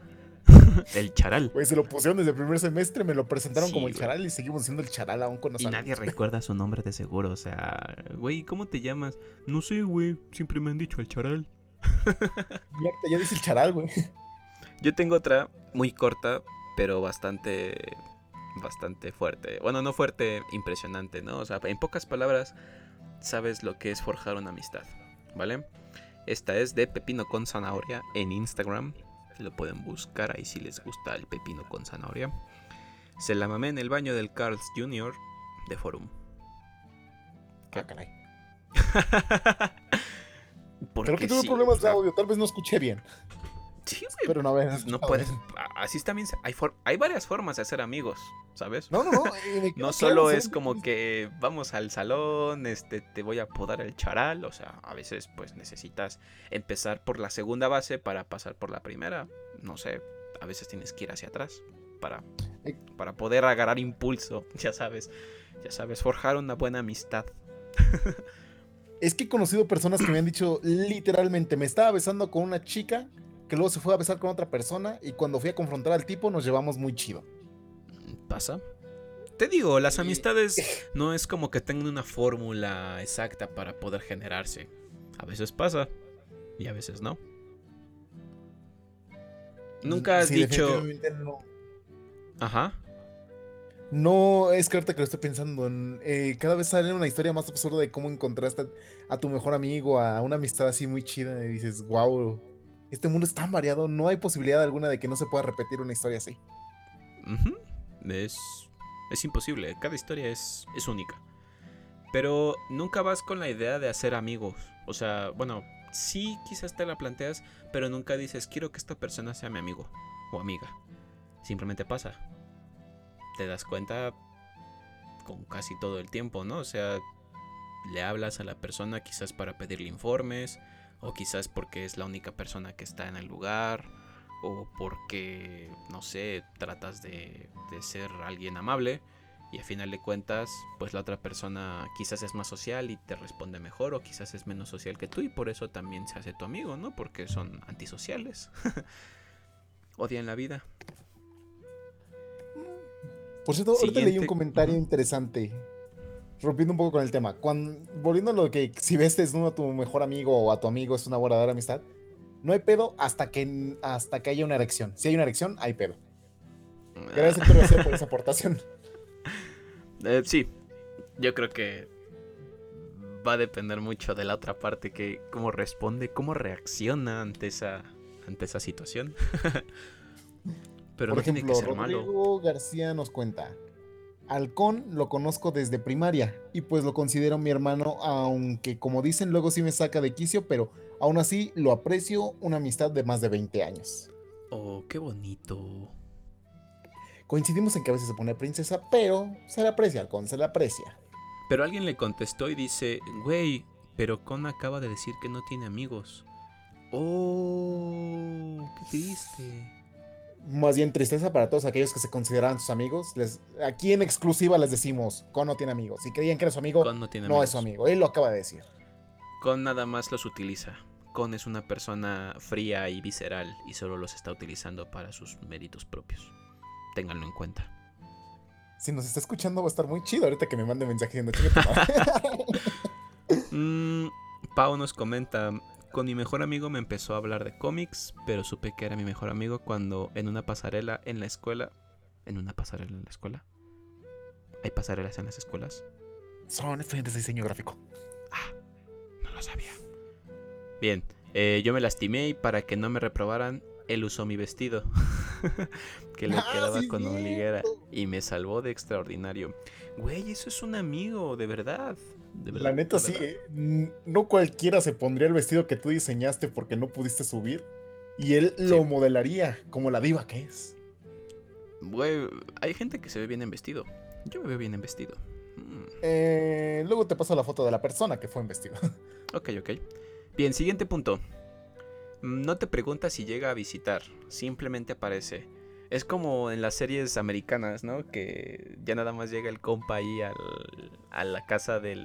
el charal. Güey, se lo pusieron desde el primer semestre, me lo presentaron como el charal y seguimos siendo el charal aún con Y nadie recuerda su nombre de seguro, o sea, güey, ¿cómo te llamas? No sé, güey, siempre me han dicho el charal. ya dice el charal, güey. Yo tengo otra muy corta, pero bastante bastante fuerte. Bueno, no fuerte, impresionante, ¿no? O sea, en pocas palabras, sabes lo que es forjar una amistad, ¿vale? Esta es de Pepino con Zanahoria en Instagram. Lo pueden buscar ahí si les gusta el pepino con zanahoria. Se la mamé en el baño del Carl's Jr. de Forum. Ah, caray. Creo que tuve problemas de audio, tal vez no escuché bien. Sí, Pero no, no puedes. así también hay, hay varias formas de hacer amigos, ¿sabes? No, no, no. no solo es como que vamos al salón, este, te voy a podar el charal, o sea, a veces pues necesitas empezar por la segunda base para pasar por la primera, no sé, a veces tienes que ir hacia atrás para, para poder agarrar impulso, ya sabes, ya sabes, forjar una buena amistad. es que he conocido personas que me han dicho literalmente, me estaba besando con una chica que luego se fue a besar con otra persona y cuando fui a confrontar al tipo nos llevamos muy chido. ¿Pasa? Te digo, las amistades no es como que tengan una fórmula exacta para poder generarse. A veces pasa y a veces no. Nunca has dicho... No. Ajá. No, es que ahorita que lo estoy pensando, en, eh, cada vez sale una historia más absurda de cómo encontraste a, tu mejor amigo, a una amistad así muy chida, y dices, wow, este mundo es tan variado, no hay posibilidad alguna de que no se pueda repetir una historia así. es, es imposible, cada historia es, es única. Pero nunca vas con la idea de hacer amigos. O sea, bueno, sí quizás te la planteas, pero nunca dices, quiero que esta persona sea mi amigo o amiga. Simplemente pasa. Te das cuenta con casi todo el tiempo, ¿no? O sea, le hablas a la persona quizás para pedirle informes, o quizás porque es la única persona que está en el lugar, o porque, no sé, tratas de, ser alguien amable y a final de cuentas, pues la otra persona quizás es más social y te responde mejor, o quizás es menos social que tú y por eso también se hace tu amigo, ¿no? Porque son antisociales. Odian la vida. Por cierto, ahorita leí un comentario interesante rompiendo un poco con el tema, cuando, volviendo a lo que si ves desnudo a tu mejor amigo o a tu amigo es una verdadera amistad, no hay pedo hasta que, hasta que haya una erección. Si hay una erección, hay pedo. Gracias por esa aportación. Eh, sí, yo creo que va a depender mucho de la otra parte, que cómo responde, cómo reacciona ante esa, ante esa situación. Pero Por ejemplo, Rodrigo García nos cuenta, Halcón lo conozco desde primaria y pues lo considero mi hermano, aunque como dicen luego sí me saca de quicio, pero aún así lo aprecio una amistad de más de 20 años. Oh, qué bonito. Coincidimos en que a veces se pone princesa, pero se le aprecia, Halcón, se le aprecia. Pero alguien le contestó y dice, güey, pero Con acaba de decir que no tiene amigos. Oh, qué triste más bien tristeza para todos aquellos que se consideran sus amigos. Les, aquí en exclusiva les decimos, Con no tiene amigos. Si creían que era su amigo, no, es su amigo. Él lo acaba de decir. Con nada más los utiliza. Con es una persona fría y visceral y solo los está utilizando para sus méritos propios. Ténganlo en cuenta. Si nos está escuchando va a estar muy chido ahorita que me mande mensaje diciendo mm, Pau nos comenta, con mi mejor amigo me empezó a hablar de cómics, pero supe que era mi mejor amigo cuando en una pasarela en la escuela. ¿En una pasarela en la escuela? ¿Hay pasarelas en las escuelas? Son estudiantes de diseño gráfico. Ah, no lo sabía. Bien, eh, yo me lastimé y para que no me reprobaran, él usó mi vestido. que le ah, quedaba con una liguera y me salvó de extraordinario. Güey, eso es un amigo, de verdad la neta sí, ¿eh? no cualquiera se pondría el vestido que tú diseñaste porque no pudiste subir. Y él lo modelaría como la diva que es. Güey, hay gente que se ve bien en vestido. Yo me veo bien en vestido. Mm. Eh, luego te paso la foto de la persona que fue en vestido. Ok, ok. Bien, siguiente punto. No te preguntas si llega a visitar, simplemente aparece. Es como en las series americanas, ¿no? Que ya nada más llega el compa ahí a la casa de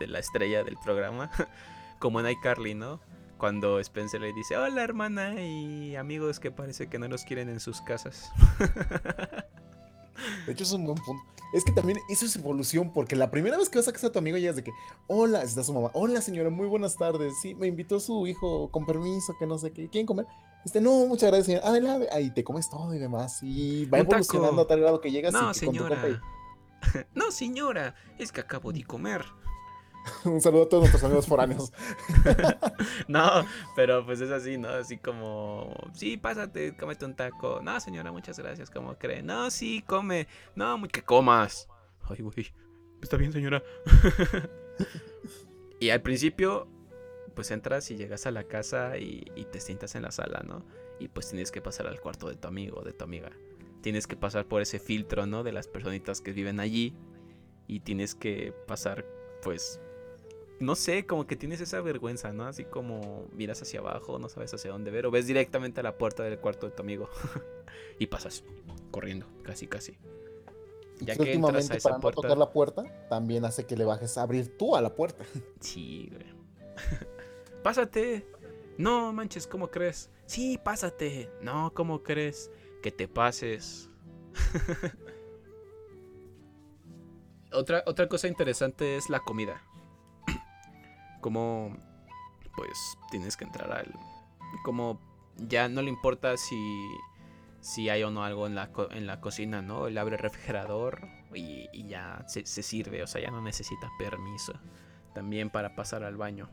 la estrella del programa. Como en iCarly, ¿no? Cuando Spencer le dice, hola hermana y amigos que parece que no los quieren en sus casas. De hecho es un buen punto. Es que también eso es evolución, porque la primera vez que vas a casa de tu amigo ya es de que, hola, está su mamá, hola señora, muy buenas tardes, sí, me invitó su hijo con permiso, que no sé qué, ¿quieren comer? Este, no, muchas gracias, señora. Adelante, ahí te comes todo y demás. Y va evolucionando a tal grado que llegas no, señora. no, señora, es que acabo de comer. Un saludo a todos nuestros amigos foráneos. no, pero pues es así, ¿no? Así como, sí, pásate, cómete un taco. No, señora, muchas gracias, ¿cómo cree? No, sí, come. No, muy que comas. Ay, güey. Está bien, señora. y al principio pues entras y llegas a la casa y, te sientas en la sala, ¿no? y pues tienes que pasar al cuarto de tu amigo o de tu amiga. Tienes que pasar por ese filtro, ¿no? De las personitas que viven allí y tienes que pasar, pues, no sé, como que tienes esa vergüenza, ¿no? Así como miras hacia abajo, no sabes hacia dónde ver, o ves directamente a la puerta del cuarto de tu amigo y pasas corriendo, casi, casi. Ya que últimamente a esa para puerta... no tocar la puerta, también hace que le bajes a abrir tú a la puerta. Sí, güey. Pásate. No manches, ¿cómo crees? Sí, pásate. No, ¿cómo crees? Que te pases. otra, otra cosa interesante es la comida. Como, pues, tienes que entrar al... Como ya no le importa si, si hay o no algo en la, en la cocina, ¿no? Él abre el refrigerador y, ya se, se sirve, o sea, ya no necesita permiso también para pasar al baño.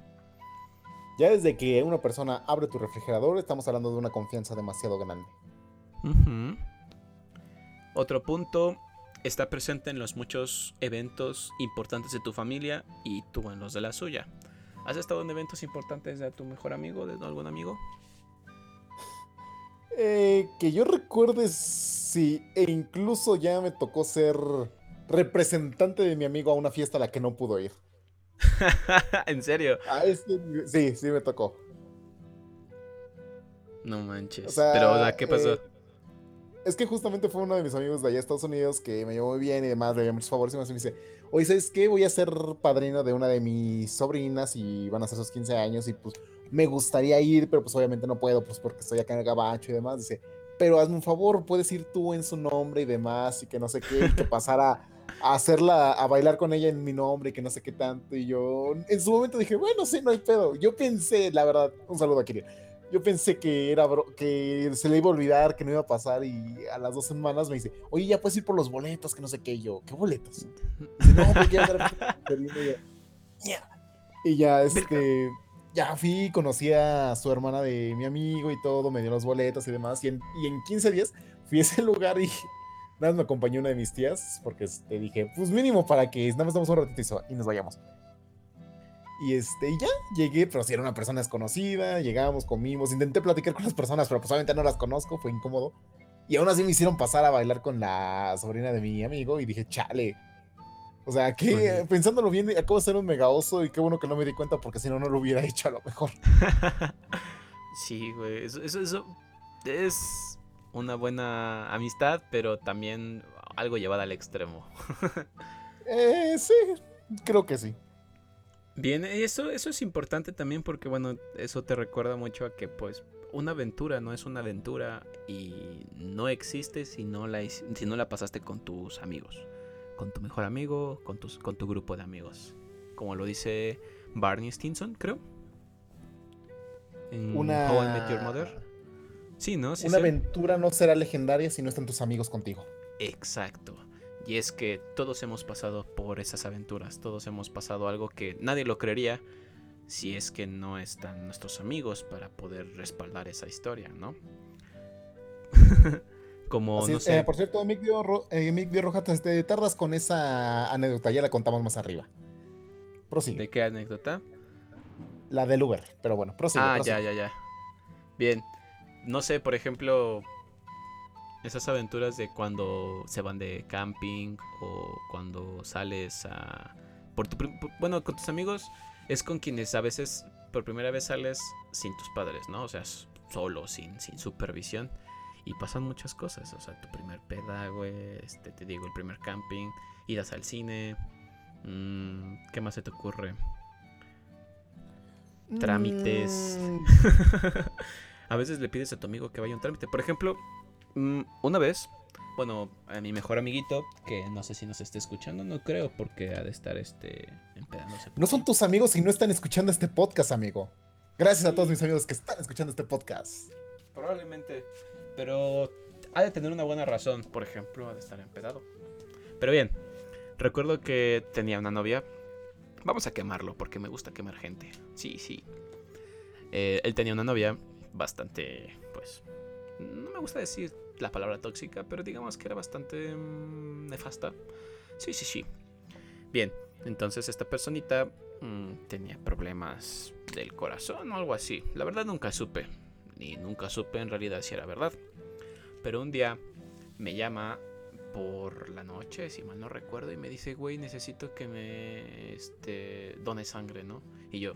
Ya desde que una persona abre tu refrigerador, estamos hablando de una confianza demasiado grande. Otro punto, está presente en los muchos eventos importantes de tu familia y tú en los de la suya. ¿Has estado en eventos importantes de tu mejor amigo, de algún amigo? Eh, que yo recuerde, sí, e incluso ya me tocó ser representante de mi amigo a una fiesta a la que no pudo ir. ¿En serio? Ah, sí, sí me tocó. No manches. Pero, ¿qué pasó? Eh, es que justamente fue uno de mis amigos de allá de Estados Unidos que me llevó muy bien y demás, le dio muchos favores y me dice, oye, ¿sabes qué? Voy a ser padrino de una de mis sobrinas y van a ser sus 15 años y pues me gustaría ir, pero pues obviamente no puedo, pues porque estoy acá en el gabacho y demás. Dice, pero hazme un favor, puedes ir tú en su nombre y demás y que no sé qué, y que pasara a hacerla, a bailar con ella en mi nombre y que no sé qué tanto. Y yo en su momento dije, bueno, sí, no hay pedo. Yo pensé, la verdad, un saludo a Kirill. Yo pensé que era que se le iba a olvidar, que no iba a pasar y a las dos semanas me dice, oye, ya puedes ir por los boletos, que no sé qué. Y yo, ¿qué boletos? no, pues y ya, este, ya fui, conocí a su hermana de mi amigo y todo, me dio los boletos y demás. Y en, y en 15 días fui a ese lugar y Nada más me acompañó una de mis tías porque te este, dije, pues mínimo para que nada más damos un ratito y nos vayamos. Y este, ya llegué, pero si era una persona desconocida, llegamos, comimos, intenté platicar con las personas, pero pues obviamente no las conozco, fue incómodo. Y aún así me hicieron pasar a bailar con la sobrina de mi amigo y dije, chale. O sea, que pensándolo bien, acabo de ser un mega oso y qué bueno que no me di cuenta porque si no, no lo hubiera hecho a lo mejor. sí, güey, eso, eso, eso es una buena amistad, pero también algo llevada al extremo. eh, sí, creo que sí. Bien, eso, eso es importante también porque, bueno, eso te recuerda mucho a que, pues, una aventura no es una aventura y no existe si no la, si no la pasaste con tus amigos. Con tu mejor amigo, con, tus, con tu grupo de amigos. Como lo dice Barney Stinson, creo. En una... How I Met Your Mother. Una aventura no será legendaria si no están tus amigos contigo. Exacto. Y es que todos hemos pasado por esas aventuras, todos hemos pasado algo que nadie lo creería si es que no están nuestros amigos para poder respaldar esa historia, ¿no? Como, no sé. Eh, por cierto, Mick Dio, eh, Roja, te tardas con esa anécdota, ya la contamos más arriba. Prosigue. ¿De qué anécdota? La del Uber, pero bueno, prosigue. Ah, ya, ya, ya. Bien no sé, por ejemplo, esas aventuras de cuando se van de camping o cuando sales a... Por tu, bueno, con tus amigos es con quienes a veces por primera vez sales sin tus padres, ¿no? O sea, solo, sin, sin supervisión. Y pasan muchas cosas, o sea, tu primer peda, güey, este, te digo, el primer camping, idas al cine, mmm, ¿qué más se te ocurre? Trámites. Mm. a veces le pides a tu amigo que vaya a un trámite. Por ejemplo, mm, una vez, bueno, a mi mejor amiguito, que no sé si nos esté escuchando, no creo, porque ha de estar este empedándose. No son tus amigos y no están escuchando este podcast, amigo. Gracias a todos mis amigos que están escuchando este podcast. Probablemente, pero ha de tener una buena razón, por ejemplo, ha de estar empedado. Pero bien, recuerdo que tenía una novia. Vamos a quemarlo porque me gusta quemar gente. Sí, sí. Eh, él tenía una novia bastante, pues, no me gusta decir la palabra tóxica, pero digamos que era bastante mm, nefasta. Sí, sí, sí. Bien, entonces esta personita mm, tenía problemas del corazón o algo así. La verdad nunca supe. y nunca supe en realidad si era verdad. Pero un día me llama por la noche, si mal no recuerdo, y me dice, güey, necesito que me este, done sangre, ¿no? Y yo,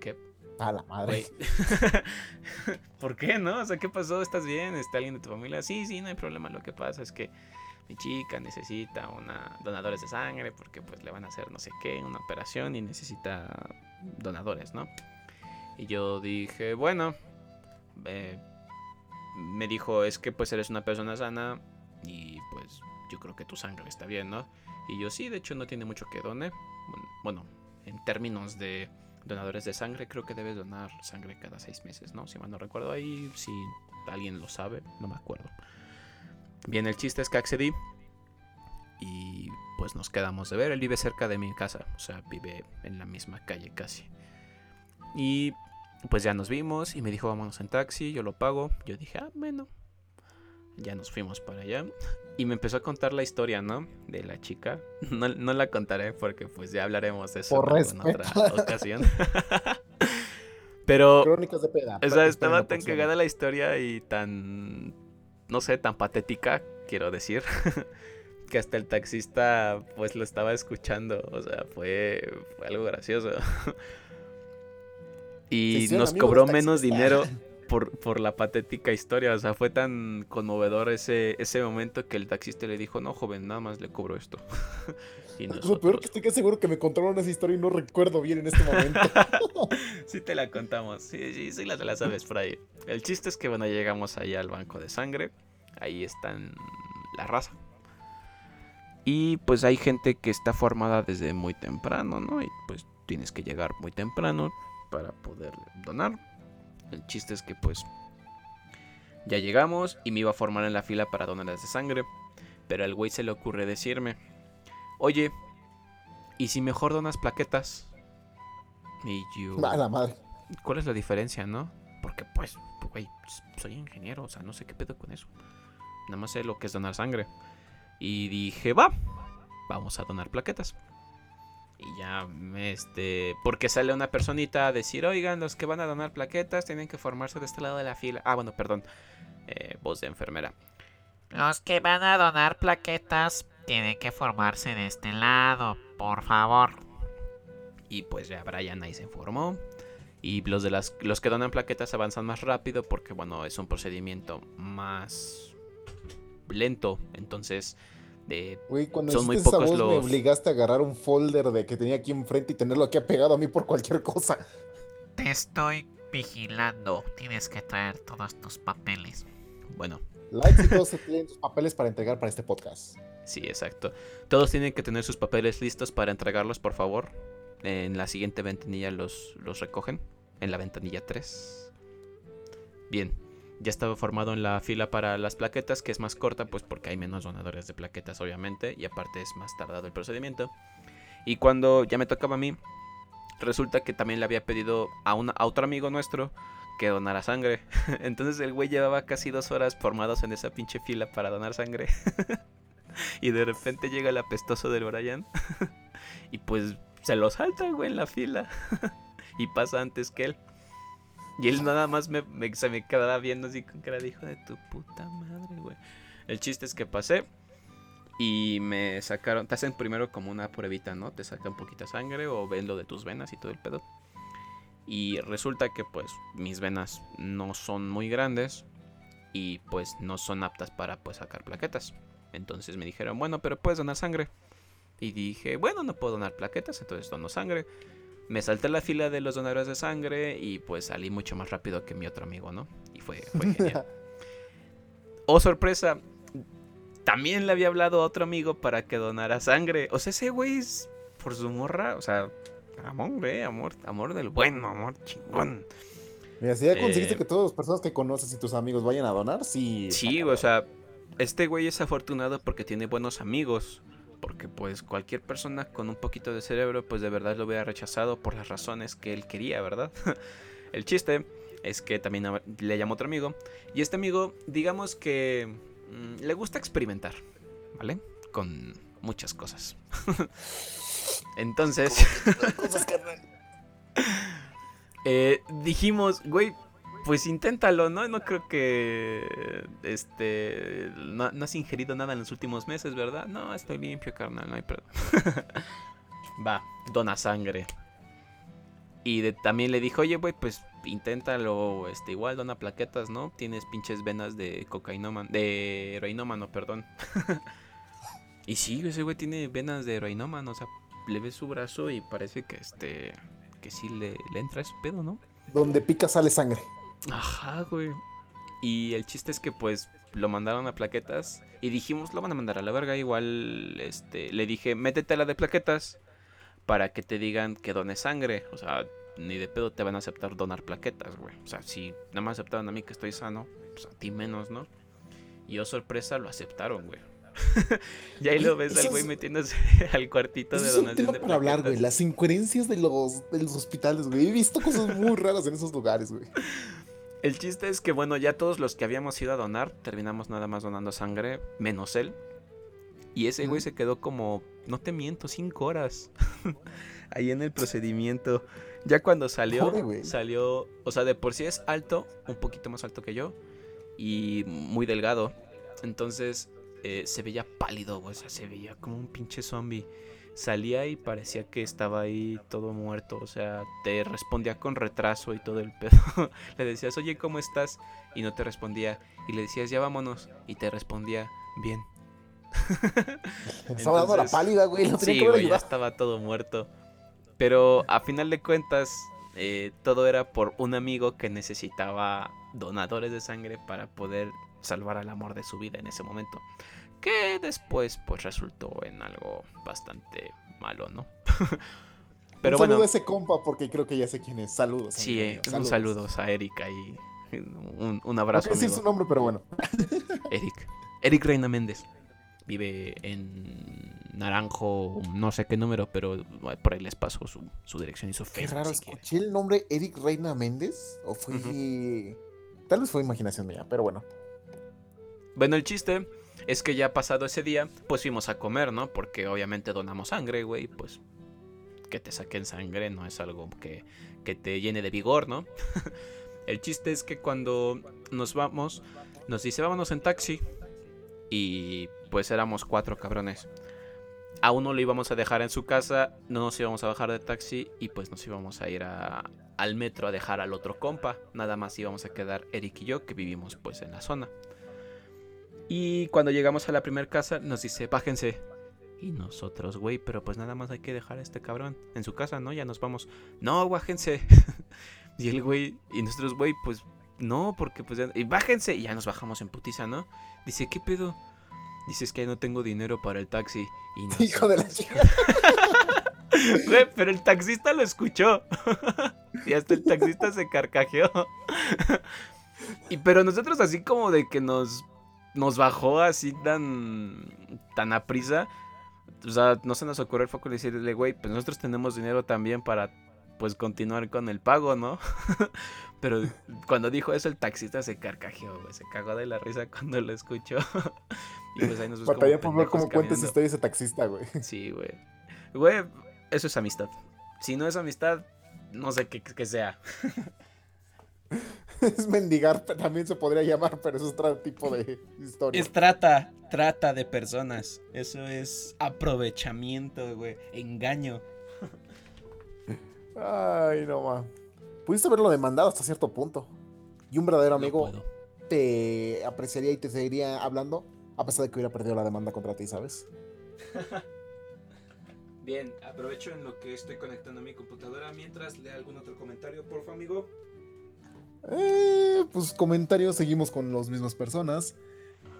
¿qué? A la madre. ¿Por qué, no? O sea, ¿qué pasó? ¿Estás bien? ¿Está alguien de tu familia? Sí, sí, no hay problema. Lo que pasa es que mi chica necesita una donadores de sangre porque pues le van a hacer no sé qué, una operación y necesita donadores, ¿no? Y yo dije, bueno, eh, me dijo, es que pues eres una persona sana y pues yo creo que tu sangre está bien, ¿no? Y yo sí, de hecho no tiene mucho que done. Bueno, en términos de donadores de sangre, creo que debes donar sangre cada seis meses, ¿no? Si mal no recuerdo ahí, si alguien lo sabe, no me acuerdo. Bien, el chiste es que accedí y pues nos quedamos de ver. Él vive cerca de mi casa, o sea, vive en la misma calle casi. Y pues ya nos vimos y me dijo vámonos en taxi, yo lo pago. Yo dije, ah, bueno. Ya nos fuimos para allá. Y me empezó a contar la historia, ¿no? De la chica. No, no la contaré porque pues ya hablaremos de eso en otra ocasión. Pero... Crónicas de peda. O sea, estaba tan cagada la historia y tan... No sé, tan patética, quiero decir. que hasta el taxista pues lo estaba escuchando. O sea, fue, fue algo gracioso. y nos cobró menos dinero por, por, la patética historia. O sea, fue tan conmovedor ese, ese momento que el taxista le dijo, no, joven, nada más le cobro esto. y Lo peor que estoy que seguro que me contaron esa historia y no recuerdo bien en este momento. sí te la contamos. Sí, sí, sí la, la sabes por ahí. El chiste es que, bueno, llegamos ahí al banco de sangre. Ahí están la raza. Y pues hay gente que está formada desde muy temprano, ¿no? Y pues tienes que llegar muy temprano para poder donar. El chiste es que pues ya llegamos y me iba a formar en la fila para donar de sangre. Pero al güey se le ocurre decirme, oye, ¿y si mejor donas plaquetas? Y yo... la madre. ¿Cuál es la diferencia, no? Porque pues, güey, soy ingeniero, o sea, no sé qué pedo con eso. Nada más sé lo que es donar sangre. Y dije, va, vamos a donar plaquetas. Y ya, este, porque sale una personita a decir, oigan, los que van a donar plaquetas tienen que formarse de este lado de la fila. Ah, bueno, perdón, eh, voz de enfermera. Los que van a donar plaquetas tienen que formarse de este lado, por favor. Y pues ya Brian ahí se informó. Y los, de las, los que donan plaquetas avanzan más rápido porque, bueno, es un procedimiento más lento. Entonces, de, cuando son muy pocos me obligaste a agarrar un folder de que tenía aquí enfrente y tenerlo aquí apegado a mí por cualquier cosa. Te estoy vigilando. Tienes que traer todos tus papeles. Bueno. Likes y todos tienen sus papeles para entregar para este podcast. Sí, exacto. Todos tienen que tener sus papeles listos para entregarlos, por favor. En la siguiente ventanilla los, los recogen. En la ventanilla 3. Bien ya estaba formado en la fila para las plaquetas, que es más corta, pues porque hay menos donadores de plaquetas, obviamente, y aparte es más tardado el procedimiento. Y cuando ya me tocaba a mí, resulta que también le había pedido a, a otro amigo nuestro que donara sangre. Entonces el güey llevaba casi dos horas formados en esa pinche fila para donar sangre. y de repente llega el apestoso del Brian. y pues se lo salta, güey, en la fila. y pasa antes que él. Y él nada más me, se me quedaba viendo así con cara de hijo de tu puta madre, güey. El chiste es que pasé y me sacaron, te hacen primero como una pruebita, ¿no? Te sacan poquita sangre o ven lo de tus venas y todo el pedo. Y resulta que pues mis venas no son muy grandes y pues no son aptas para pues sacar plaquetas. Entonces me dijeron, bueno, pero puedes donar sangre. Y dije, bueno, no puedo donar plaquetas, entonces dono sangre me salté la fila de los donadores de sangre y pues salí mucho más rápido que mi otro amigo, ¿no? Y fue, genial. oh, sorpresa. También le había hablado a otro amigo para que donara sangre. O sea, ese güey es por su morra, o sea, amor, eh, amor, amor del bueno, amor chingón. Mira, si ya conseguiste eh, que todas las personas que conoces y tus amigos vayan a donar, sí. Sí, o sea, este güey es afortunado porque tiene buenos amigos porque pues cualquier persona con un poquito de cerebro pues de verdad lo hubiera rechazado por las razones que él quería, ¿verdad? El chiste es que también le llamó otro amigo y este amigo digamos que mm, le gusta experimentar, ¿vale? Con muchas cosas. Entonces... eh, dijimos, güey, pues inténtalo, ¿no? No creo que. Este. No, no has ingerido nada en los últimos meses, ¿verdad? No, estoy limpio, carnal, no hay perdón. Va, dona sangre. Y de- también le dijo, oye, güey, pues inténtalo, este, igual dona plaquetas, ¿no? Tienes pinches venas de cocainómano, de heroinómano, perdón. y sí, ese güey tiene venas de heroinómano, o sea, le ves su brazo y parece que, este, que sí le, le entra ese pedo, ¿no? Donde pica sale sangre. Ajá, güey. Y el chiste es que pues lo mandaron a plaquetas y dijimos, lo van a mandar a la verga. Igual, este, le dije, métete a la de plaquetas para que te digan que dones sangre. O sea, ni de pedo te van a aceptar donar plaquetas, güey. O sea, si nada más aceptaron a mí que estoy sano, pues a ti menos, ¿no? Y yo sorpresa lo aceptaron, güey. y ahí lo ves al güey es- metiéndose al cuartito de es un donación tema de para hablar, güey. Las incoherencias de los, de los hospitales, güey. He visto cosas muy raras en esos lugares, güey. El chiste es que, bueno, ya todos los que habíamos ido a donar, terminamos nada más donando sangre, menos él. Y ese güey se quedó como, no te miento, cinco horas. Ahí en el procedimiento. Ya cuando salió, salió, o sea, de por sí es alto, un poquito más alto que yo, y muy delgado. Entonces eh, se veía pálido, güey, o sea, se veía como un pinche zombie. Salía y parecía que estaba ahí todo muerto, o sea, te respondía con retraso y todo el pedo. le decías, oye, ¿cómo estás? Y no te respondía. Y le decías, ya vámonos. Y te respondía, bien. Estaba dando la pálida, güey. Tenía Sí, güey, ya estaba todo muerto. Pero a final de cuentas, eh, todo era por un amigo que necesitaba donadores de sangre para poder salvar al amor de su vida en ese momento. Que después, pues, resultó en algo bastante malo, ¿no? Pero un saludo bueno, a ese compa porque creo que ya sé quién es. Saludos. sí, eh, mío, un saludos. saludos a Erika y un, un No abrazo, decir amigo. su nombre, pero bueno. Eric. Eric Reina Méndez. Vive en Naranjo, no sé qué número, pero por ahí les paso su, su dirección y su Qué Facebook. raro, si quieren. escuché el nombre Eric Reina Méndez. ¿O fue.? Tal vez fue imaginación mía, pero bueno. Bueno, el chiste es que ya pasado ese día, pues fuimos a comer, ¿no? Porque obviamente donamos sangre, güey. Pues que te saquen sangre no es algo que, que te llene de vigor, ¿no? el chiste es que cuando nos vamos, nos dice vámonos en taxi. Y pues éramos cuatro cabrones. A uno lo íbamos a dejar en su casa, no nos íbamos a bajar de taxi y pues nos íbamos a ir a- al metro a dejar al otro compa. Nada más íbamos a quedar Eric y yo que vivimos pues en la zona. Y cuando llegamos a la primera casa nos dice, bájense. Y nosotros, güey, pero pues nada más hay que dejar a este cabrón en su casa, ¿no? Ya nos vamos. No, bájense. y el güey, y nosotros, güey, pues no, porque pues ya... Y bájense. Y ya nos bajamos en putiza, ¿no? Dice, ¿qué pedo? Dice, es que no tengo dinero para el taxi. Y nos- Hijo de la chica. Güey, pero el taxista lo escuchó. y hasta el taxista se carcajeó. y pero nosotros así como de que nos, nos bajó así tan, tan a prisa. O sea, no se nos ocurrió el foco de decirle, güey, pues nosotros tenemos dinero también para pues continuar con el pago, ¿no? pero cuando dijo eso el taxista se carcajeó, güey. Se cagó de la risa cuando lo escuchó. y pues ahí nos como Batalla por ver cómo cuenta esa caminando. historia ese taxista, güey. Sí, güey. Güey, eso es amistad. Si no es amistad, no sé qué, qué sea. Es mendigar, también se podría llamar, pero es otro tipo de historia. Es trata, trata de personas. Eso es aprovechamiento, güey. Engaño. Ay, no ma. Pudiste haberlo demandado hasta cierto punto. Y un verdadero amigo te apreciaría y te seguiría hablando, a pesar de que hubiera perdido la demanda contra ti, ¿sabes? Bien, aprovecho en lo que estoy conectando a mi computadora mientras lea algún otro comentario, por favor, amigo. Eh, pues comentarios, seguimos con las mismas personas.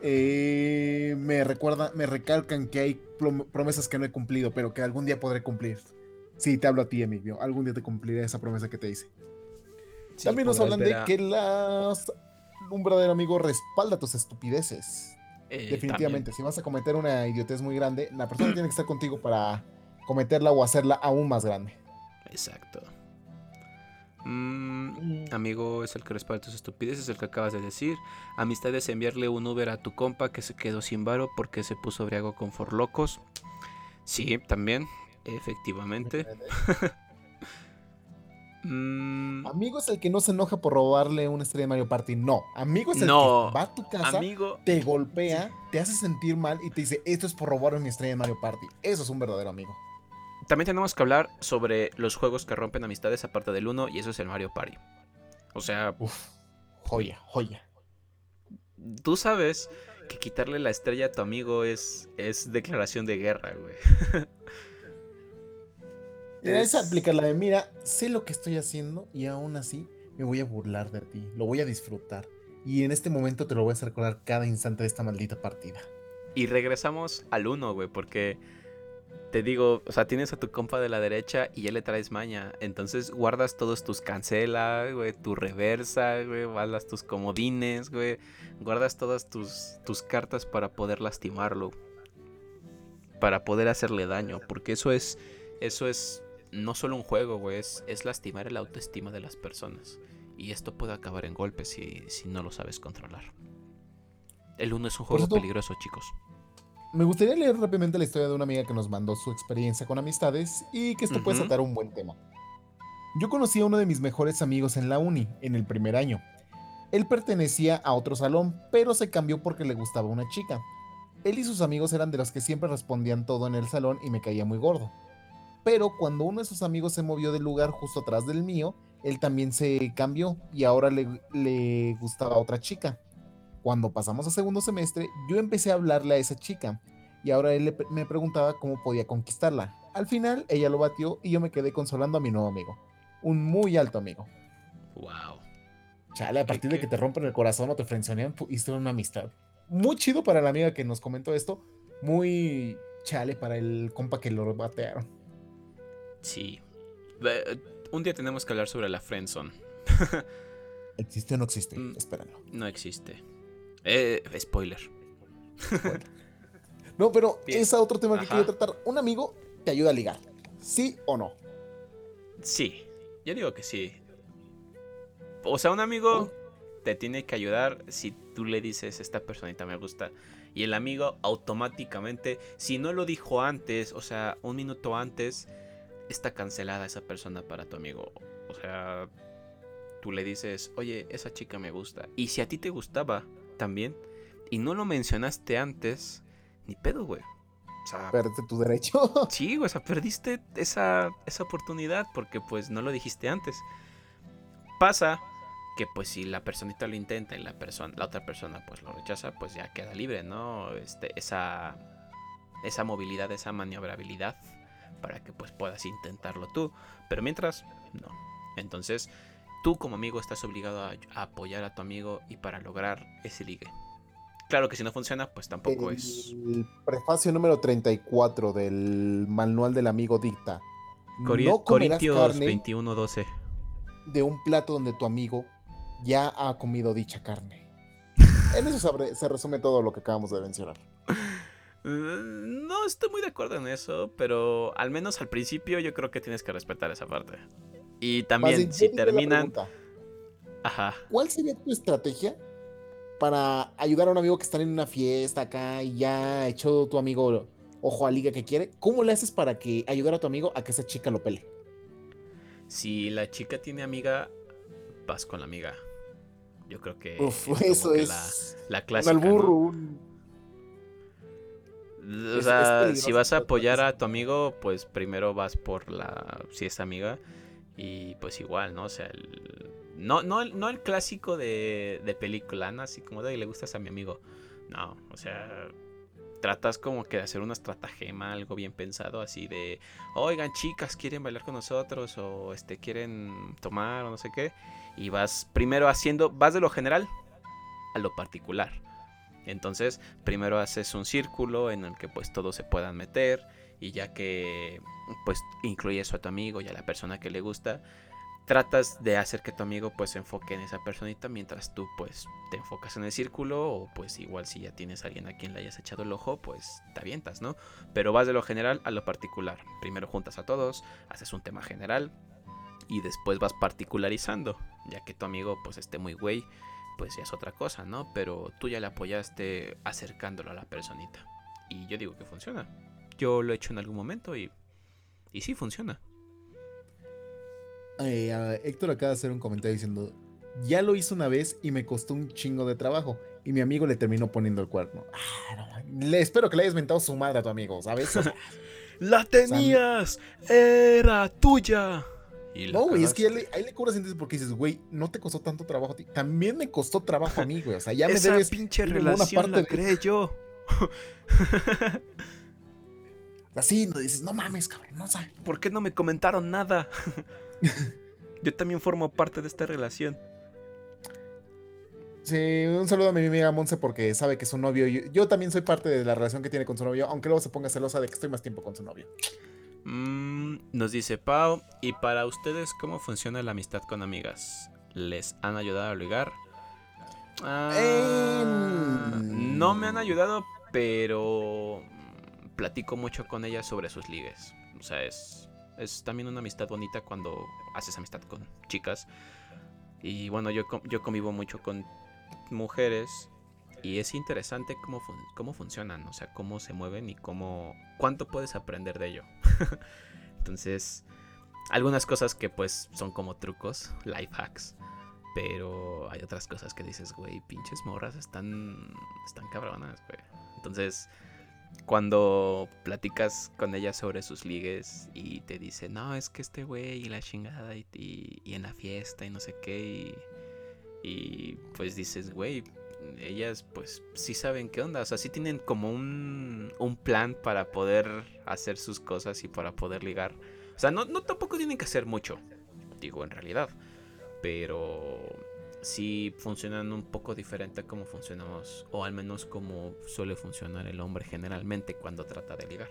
Eh, me recuerda, me recalcan que hay prom- promesas que no he cumplido, pero que algún día podré cumplir. Sí, te hablo a ti, Emilio. Algún día te cumpliré esa promesa que te hice. También nos hablan de que las, un verdadero amigo respalda tus estupideces. Eh, Definitivamente, si vas a cometer una idiotez muy grande, la persona tiene que estar contigo para cometerla o hacerla aún más grande. Exacto. Mm, amigo es el que respalda tus estupideces, el que acabas de decir. Amistad es enviarle un Uber a tu compa que se quedó sin varo porque se puso briago con forlocos. Sí, también, efectivamente. Mm, Amigo es el que no se enoja por robarle una estrella de Mario Party. No. Amigo es el No. que va a tu casa, amigo, te golpea, te hace sentir mal y te dice, esto es por robarme mi estrella de Mario Party. Eso es un verdadero amigo. También tenemos que hablar sobre los juegos que rompen amistades aparte del uno y eso es el Mario Party. O sea, Uf, joya, joya. tú sabes que quitarle la estrella a tu amigo es, es declaración de guerra, güey. Es- esa aplica la de, mira, sé lo que estoy haciendo y aún así me voy a burlar de ti, lo voy a disfrutar. Y en este momento te lo voy a hacer recordar cada instante de esta maldita partida. Y regresamos al 1, güey, porque te digo, o sea, tienes a tu compa de la derecha y ya le traes maña. Entonces guardas todos tus cancela, güey, tu reversa, güey, guardas tus comodines, güey. Guardas todas tus, tus cartas para poder lastimarlo. Para poder hacerle daño. Porque eso es. Eso es no solo un juego, güey. Es, es lastimar el autoestima de las personas. Y esto puede acabar en golpes si, si no lo sabes controlar. El 1 es un juego peligroso, chicos. Me gustaría leer rápidamente la historia de una amiga que nos mandó su experiencia con amistades y que esto puede saltar un buen tema. Yo conocí a uno de mis mejores amigos en la uni, en el primer año. Él pertenecía a otro salón, pero se cambió porque le gustaba una chica. Él y sus amigos eran de los que siempre respondían todo en el salón y me caía muy gordo. Pero cuando uno de sus amigos se movió del lugar justo atrás del mío, él también se cambió y ahora le, le gustaba a otra chica. Cuando pasamos a segundo semestre, yo empecé a hablarle a esa chica y ahora él me preguntaba cómo podía conquistarla. Al final, ella lo batió y yo me quedé consolando a mi nuevo amigo. Un muy alto amigo. Wow. Chale, a partir de que te rompen el corazón o te frenzonean, hiciste una amistad. Muy chido para la amiga que nos comentó esto. Muy chale para el compa que lo batearon. Sí. Un día tenemos que hablar sobre la friendzone. ¿Existe o no existe? Mm. Espéralo. No existe. Eh, spoiler. No, pero Bien. es otro tema que Ajá. quería tratar. Un amigo te ayuda a ligar. ¿Sí o no? Sí. Yo digo que sí. O sea, un amigo te tiene que ayudar si tú le dices esta personita me gusta. Y el amigo automáticamente, si no lo dijo antes, o sea, un minuto antes, está cancelada esa persona para tu amigo. O sea, tú le dices, oye, esa chica me gusta. Y si a ti te gustaba también, y no lo mencionaste antes, ni pedo, güey. O sea, Perdiste tu derecho. Sí, güey, o sea, perdiste esa, esa oportunidad porque pues no lo dijiste antes. Pasa que pues si la personita lo intenta y la persona, la otra persona pues lo rechaza, pues ya queda libre, ¿no? Este, esa, esa movilidad, esa maniobrabilidad para que pues puedas intentarlo tú. Pero mientras, no. Entonces, tú como amigo estás obligado a, a apoyar a tu amigo y para lograr ese ligue. Claro que si no funciona, pues tampoco es... El prefacio número 34 del manual del amigo dicta. Cori- no Corintios carne 21:12. de un plato donde tu amigo ya ha comido dicha carne. En eso se, se resume todo lo que acabamos de mencionar. Mm, No estoy muy de acuerdo en eso, pero al menos al principio yo creo que tienes que respetar esa parte. Y también, bien, si terminan... pregunta, Ajá. ¿Cuál sería tu estrategia para ayudar a un amigo que está en una fiesta acá y ya echó tu amigo ojo a liga que quiere? ¿Cómo le haces para que ayudar a tu amigo a que esa chica lo pele? Si la chica tiene amiga, vas con la amiga. Yo creo que Uf, como eso que es la, la un clásica. al burro, un- O Es- sea, es si vas a apoyar a tu amigo, pues primero vas por la. Si es amiga. Y pues igual, ¿no? O sea, el- no, no, el- no el clásico de, de película, ¿no? Así como de le gustas a mi amigo. No, o sea. Tratas como que de hacer una estratagema, algo bien pensado, así de, oigan chicas, quieren bailar con nosotros o este quieren tomar o no sé qué, y vas primero haciendo, vas de lo general a lo particular. Entonces, primero haces un círculo en el que pues todos se puedan meter y ya que pues incluyes a tu amigo y a la persona que le gusta, tratas de hacer que tu amigo pues se enfoque en esa personita mientras tú pues te enfocas en el círculo o pues igual si ya tienes a alguien a quien le hayas echado el ojo, pues te avientas, ¿no? Pero vas de lo general a lo particular. Primero juntas a todos, haces un tema general y después vas particularizando, ya que tu amigo pues esté muy güey pues ya es otra cosa, ¿no? Pero tú ya le apoyaste acercándolo a la personita. Y yo digo que funciona. Yo lo he hecho en algún momento y, y sí funciona. Eh, a- Héctor acaba de hacer un comentario diciendo, ya lo hizo una vez y me costó un chingo de trabajo. Y mi amigo le terminó poniendo el cuerno. Ah, no le espero que le hayas mentado su madre a tu amigo, ¿sabes? O sea, ¡La tenías! ¡Era tuya! Y no, güey, es que cagaste. le- ahí le cobras entonces porque dices, güey, no te costó tanto trabajo a ti. También me costó trabajo a mí, güey. O sea, ya me Esa debes pinche relación parte la de- creé yo. Así, no dices, no mames, cabrón, no sabes. ¿Por qué no me comentaron nada? yo también formo parte de esta relación. Sí, un saludo a mi amiga Monse porque sabe que su novio. Yo, yo también soy parte de la relación que tiene con su novio, aunque luego se ponga celosa de que estoy más tiempo con su novio. Mm, nos dice Pau, ¿y para ustedes cómo funciona la amistad con amigas? ¿Les han ayudado a ligar? Ah. No me han ayudado, pero platico mucho con ellas sobre sus ligues. O sea, es, es también una amistad bonita cuando haces amistad con chicas. Y bueno, yo, yo convivo mucho con mujeres y es interesante cómo, cómo funcionan, o sea, cómo se mueven y cómo cuánto puedes aprender de ello. Entonces, algunas cosas que pues son como trucos, life hacks, pero hay otras cosas que dices, güey, pinches morras están están cabronas, güey. Entonces, cuando platicas con ella sobre sus ligues y te dice, no, es que este güey y la chingada y, y- y en la fiesta y no sé qué, y, y pues dices, güey, ellas pues sí saben qué onda, o sea, sí tienen como un, un plan para poder hacer sus cosas y para poder ligar. O sea, no, no tampoco tienen que hacer mucho, digo, en realidad, pero sí funcionan un poco diferente a como funcionamos, o al menos como suele funcionar el hombre generalmente cuando trata de ligar.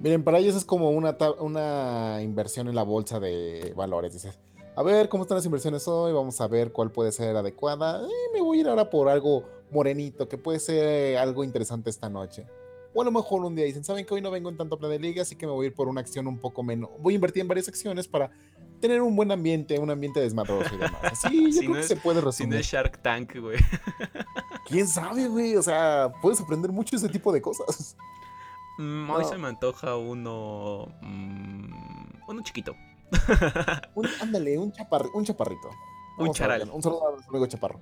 Miren, para ellos es como una, una inversión en la bolsa de valores. Dices, a ver cómo están las inversiones hoy, vamos a ver cuál puede ser adecuada. Eh, me voy a ir ahora por algo morenito, que puede ser eh, algo interesante esta noche. O a lo mejor un día dicen, ¿saben que hoy no vengo en tanto plan de liga? Así que me voy a ir por una acción un poco menos. Voy a invertir en varias acciones para tener un buen ambiente, un ambiente desmadroso y demás. Así, yo Si creo no que es- se puede Si resumir. no es Shark Tank, güey. ¿Quién sabe, güey? O sea, puedes aprender mucho ese tipo de cosas. Mm, Hoy No. se me antoja uno. mm, uno chiquito. Un- ándale, un, chaparri- un chaparrito. Un Vamos charal. ver, Un saludo a nuestro amigo chaparro.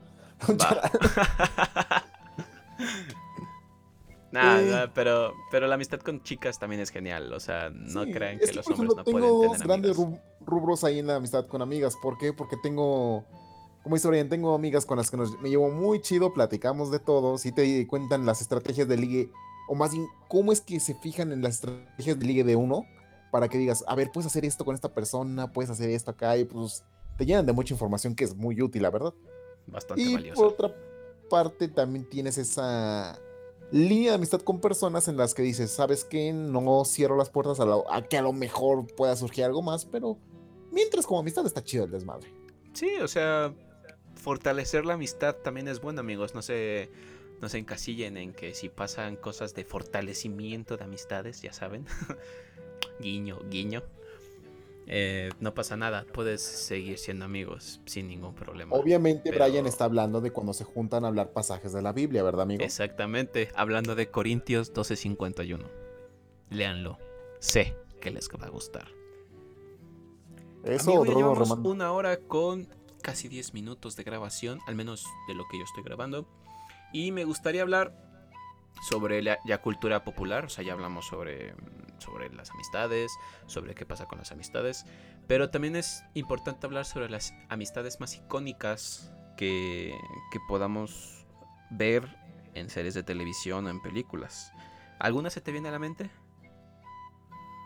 Un Va. charal. Nah, pero, pero la amistad con chicas también es genial. O sea, no Sí, crean que los hombres no tengo pueden dos tener grandes amigas. rub- rubros ahí en la amistad con amigas. ¿Por qué? Porque tengo, como dice Brian, tengo amigas con las que nos- me llevo muy chido, platicamos de todo, si te cuentan las estrategias de ligue, o más bien, cómo es que se fijan en las estrategias de ligue de uno, para que digas, a ver, puedes hacer esto con esta persona, puedes hacer esto acá, y pues te llenan de mucha información que es muy útil, la verdad. Bastante Y valiosa. por otra parte, también tienes esa línea de amistad con personas en las que dices, ¿sabes qué? No cierro las puertas a que a lo mejor pueda surgir algo más, pero mientras como amistad está chido el desmadre. Sí, o sea, fortalecer la amistad también es bueno, amigos. No se, no se encasillen en que si pasan cosas de fortalecimiento de amistades, ya saben. guiño, guiño. Eh, no pasa nada, puedes seguir siendo amigos sin ningún problema. Obviamente Pero- Brian está hablando de cuando se juntan a hablar pasajes de la Biblia, ¿verdad, amigo? Exactamente, hablando de Corintios 12:51. Léanlo. Sé que les va a gustar. Eso, Amigo, Drogo llevamos Román. una hora con casi 10 minutos de grabación, al menos de lo que yo estoy grabando. Y me gustaría hablar sobre la cultura popular, o sea, ya hablamos sobre, sobre las amistades, sobre qué pasa con las amistades, pero también es importante hablar sobre las amistades más icónicas que, que podamos ver en series de televisión o en películas. ¿Alguna se te viene a la mente?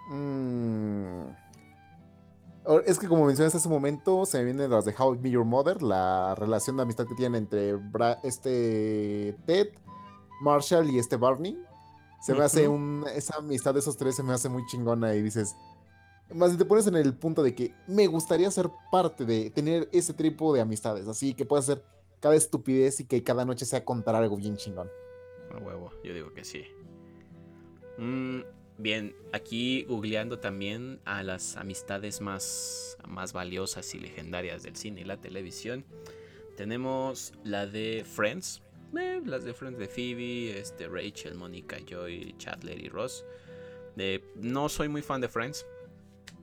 Mm. Es que como mencionaste hace un momento, se me vienen las de How I Met Your Mother, la relación de amistad que tienen entre Bra- este Ted, Marshall y este Barney. Se me hace un, esa amistad de esos tres se me hace muy chingona y dices, más si te pones en el punto de que me gustaría ser parte de tener ese tipo de amistades, así que puedas hacer cada estupidez y que cada noche sea contar algo bien chingón. A huevo, yo digo que sí. Mm, bien, aquí googleando también a las amistades más, más valiosas y legendarias del cine y la televisión. Tenemos la de Friends. Eh, las de Friends de Phoebe, este, Rachel, Mónica, Joy, Chandler y Ross. Eh, no soy muy fan de Friends.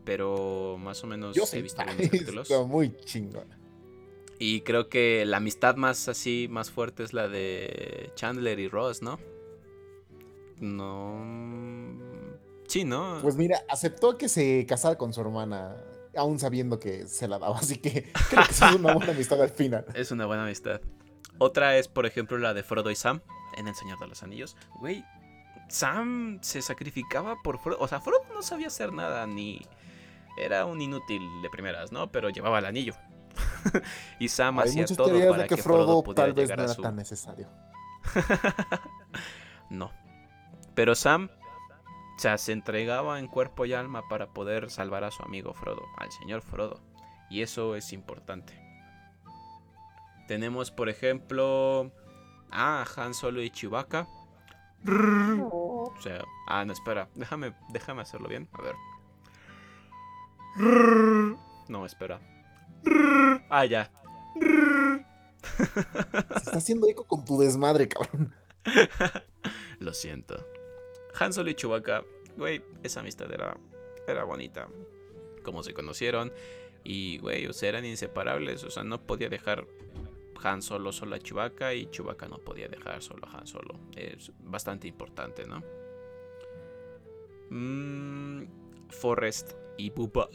pero más o menos Yo he visto algunos capítulos. Muy chingona. Y creo que la amistad más así, más fuerte es la de Chandler y Ross, ¿no? No. Sí, ¿no? Pues mira, aceptó que se casara con su hermana, aún sabiendo que se la daba. Así que creo que es una buena amistad al final. Es una buena amistad. Otra es, por ejemplo, la de Frodo y Sam en El Señor de los Anillos. Güey, Sam se sacrificaba por Frodo. O sea, Frodo no sabía hacer nada, ni. Era un inútil de primeras, ¿no? Pero llevaba el anillo. y Sam Hay hacía todo para de que, que Frodo pudiera tal vez llegar no a era su. tan necesario. no. Pero Sam, o sea, se entregaba en cuerpo y alma para poder salvar a su amigo Frodo, al señor Frodo. Y eso es importante. Tenemos, por ejemplo, a Han Solo y Chewbacca. O sea, ah, no, espera, déjame, déjame hacerlo bien. A ver. No, espera. Ah, ya. Se está haciendo eco con tu desmadre, cabrón. Lo siento. Han Solo y Chewbacca, güey, esa amistad era, era bonita. Como se conocieron. Y, güey, o sea, eran inseparables. O sea, no podía dejar Han Solo solo a Chewbacca y Chewbacca no podía dejar solo a Han Solo. Es bastante importante, ¿no? Mm, Forrest y Bubba.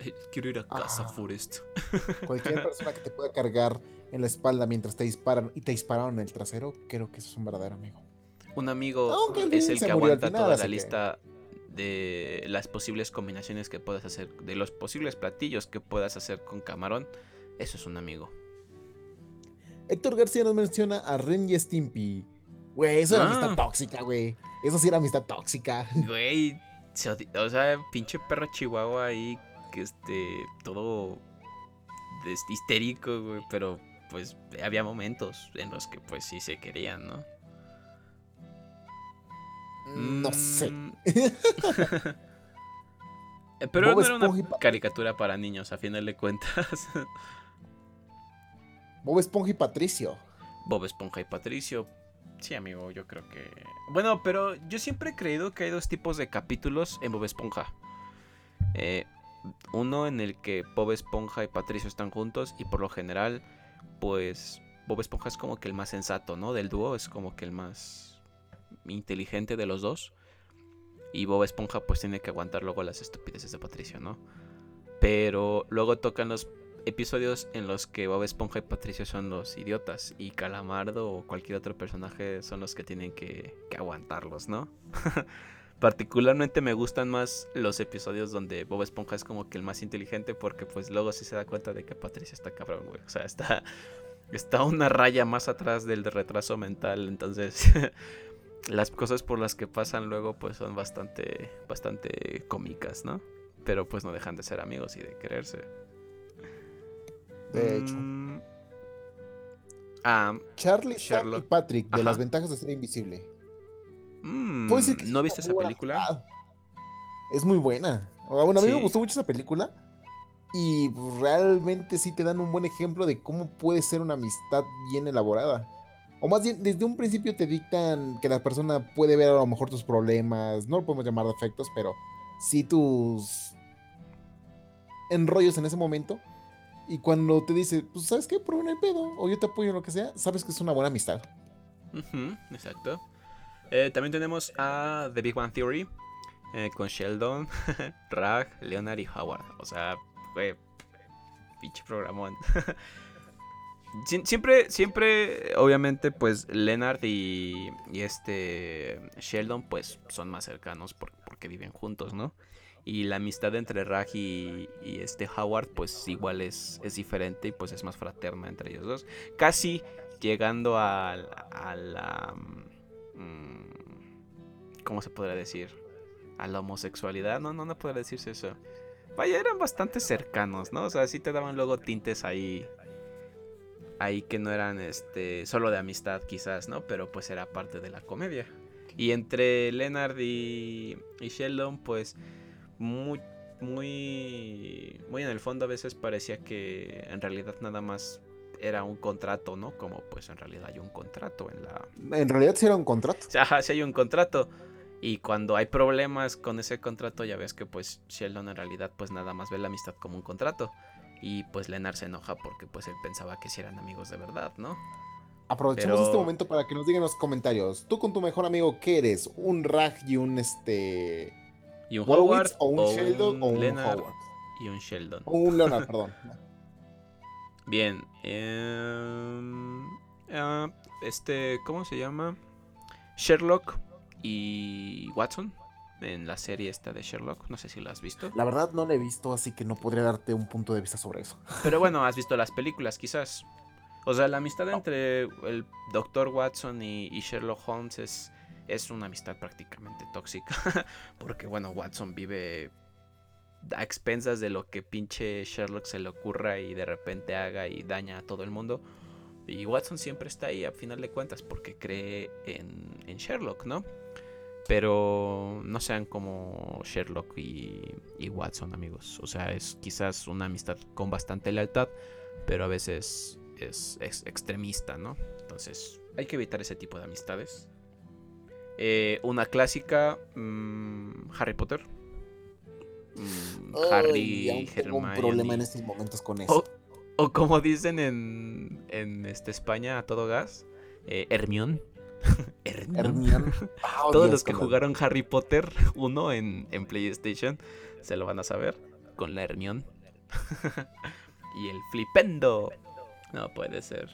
Eh, Quiero ir a casa, Ah. Forrest. Cualquier persona que te pueda cargar en la espalda mientras te disparan y te dispararon en el trasero, creo que eso es un verdadero amigo. Un amigo Aunque es el que aguanta final, toda la que- lista de las posibles combinaciones que puedas hacer, de los posibles platillos que puedas hacer con camarón. Eso es un amigo. Héctor García nos menciona a Ren y Stimpy. Güey, eso era Ah. amistad tóxica, güey. Eso sí era amistad tóxica. Güey, o sea, pinche perro chihuahua ahí, que este, todo histérico, güey, pero pues había momentos en los que pues sí se querían, ¿no? No sé. Mm. Pero Bob no era una caricatura para niños, a final de cuentas. Bob Esponja y Patricio. Bob Esponja y Patricio. Sí, amigo, yo creo que... Bueno, pero yo siempre he creído que hay dos tipos de capítulos en Bob Esponja. Eh, uno en el que Bob Esponja y Patricio están juntos y por lo general, pues Bob Esponja es como que el más sensato, ¿no? Del dúo es como que el más inteligente de los dos. Y Bob Esponja pues tiene que aguantar luego las estupideces de Patricio, ¿no? Pero luego tocan los episodios en los que Bob Esponja y Patricio son los idiotas y Calamardo o cualquier otro personaje son los que tienen que, aguantarlos, ¿no? Particularmente me gustan más los episodios donde Bob Esponja es como que el más inteligente porque pues luego sí se da cuenta de que Patricio está cabrón, güey. O sea, está, está una raya más atrás del retraso mental, entonces las cosas por las que pasan luego pues son bastante, bastante cómicas, ¿no? Pero pues no dejan de ser amigos y de quererse. De hecho. Mm. Ah, Charlie, Sam y Patrick, de Ajá. las ventajas de ser invisible. mm, Puedo decir que es ¿No viste esa buena película? Es muy buena. Bueno, a mí me gustó mucho esa película. Y realmente sí te dan un buen ejemplo de cómo puede ser una amistad bien elaborada. O más bien, desde un principio te dictan que la persona puede ver a lo mejor tus problemas. No lo podemos llamar defectos, pero sí tus enrollos en ese momento. Y cuando te dice, pues, ¿sabes qué? Prueba el pedo. O yo te apoyo en lo que sea. Sabes que es una buena amistad. Ujú, exacto. Eh, también tenemos a The Big Bang Theory eh, con Sheldon, Rag, Leonard y Howard. O sea, fue pinche programón. Sie- siempre, siempre, obviamente, pues Leonard y, y este Sheldon, pues son más cercanos por- porque viven juntos, ¿no? Y la amistad entre Rag y, y este Howard, pues igual es, es diferente y pues es más fraterna entre ellos dos. Casi llegando a, a la... mm, ¿Cómo se podría decir? A la homosexualidad. No, no, no podría decirse eso. Vaya, eran bastante cercanos, ¿no? O sea, sí te daban luego tintes ahí. Ahí que no eran este solo de amistad quizás, ¿no? Pero pues era parte de la comedia. Y entre Leonard y, y Sheldon, pues muy, muy, muy en el fondo a veces parecía que en realidad nada más era un contrato, ¿no? Como pues en realidad hay un contrato en la... En realidad sí era un contrato. Ajá, sí hay un contrato. Y cuando hay problemas con ese contrato, ya ves que pues Sheldon en realidad pues nada más ve la amistad como un contrato. Y pues Leonard se enoja porque pues él pensaba que si eran amigos de verdad, ¿no? Aprovechemos Pero- este momento para que nos digan en los comentarios. Tú con tu mejor amigo, ¿qué eres? ¿Un Rag y un este. Y un Howard Wolowitz o un Sheldon o un Leonard Howard? y un Sheldon. O un Leonard, perdón. Bien. em, ah, este, ¿cómo se llama? Sherlock y Watson en la serie esta de Sherlock. No sé si la has visto. La verdad no la he visto, así que no podría darte un punto de vista sobre eso. Pero bueno, has visto las películas, quizás. O sea, la amistad entre el Dr. Watson y, y Sherlock Holmes es, es una amistad prácticamente tóxica. Porque, bueno, Watson vive a expensas de lo que pinche Sherlock se le ocurra y de repente haga y daña a todo el mundo. Y Watson siempre está ahí a final de cuentas porque cree en, en Sherlock, ¿no? Pero no sean como Sherlock y, y Watson, amigos. O sea, es quizás una amistad con bastante lealtad, pero a veces es, es extremista, ¿no? Entonces, hay que evitar ese tipo de amistades. Eh, una clásica, mm, Harry Potter. Mm, Harry, aún tengo un Hermione. problema en estos momentos con eso. O, o como dicen en, en este, España a todo gas, eh, Hermión. Hermión. Hermione. Ah, Todos Dios, los que jugaron Harry Potter 1 en, en PlayStation se lo van a saber con la Hermión. y el flipendo. No puede ser.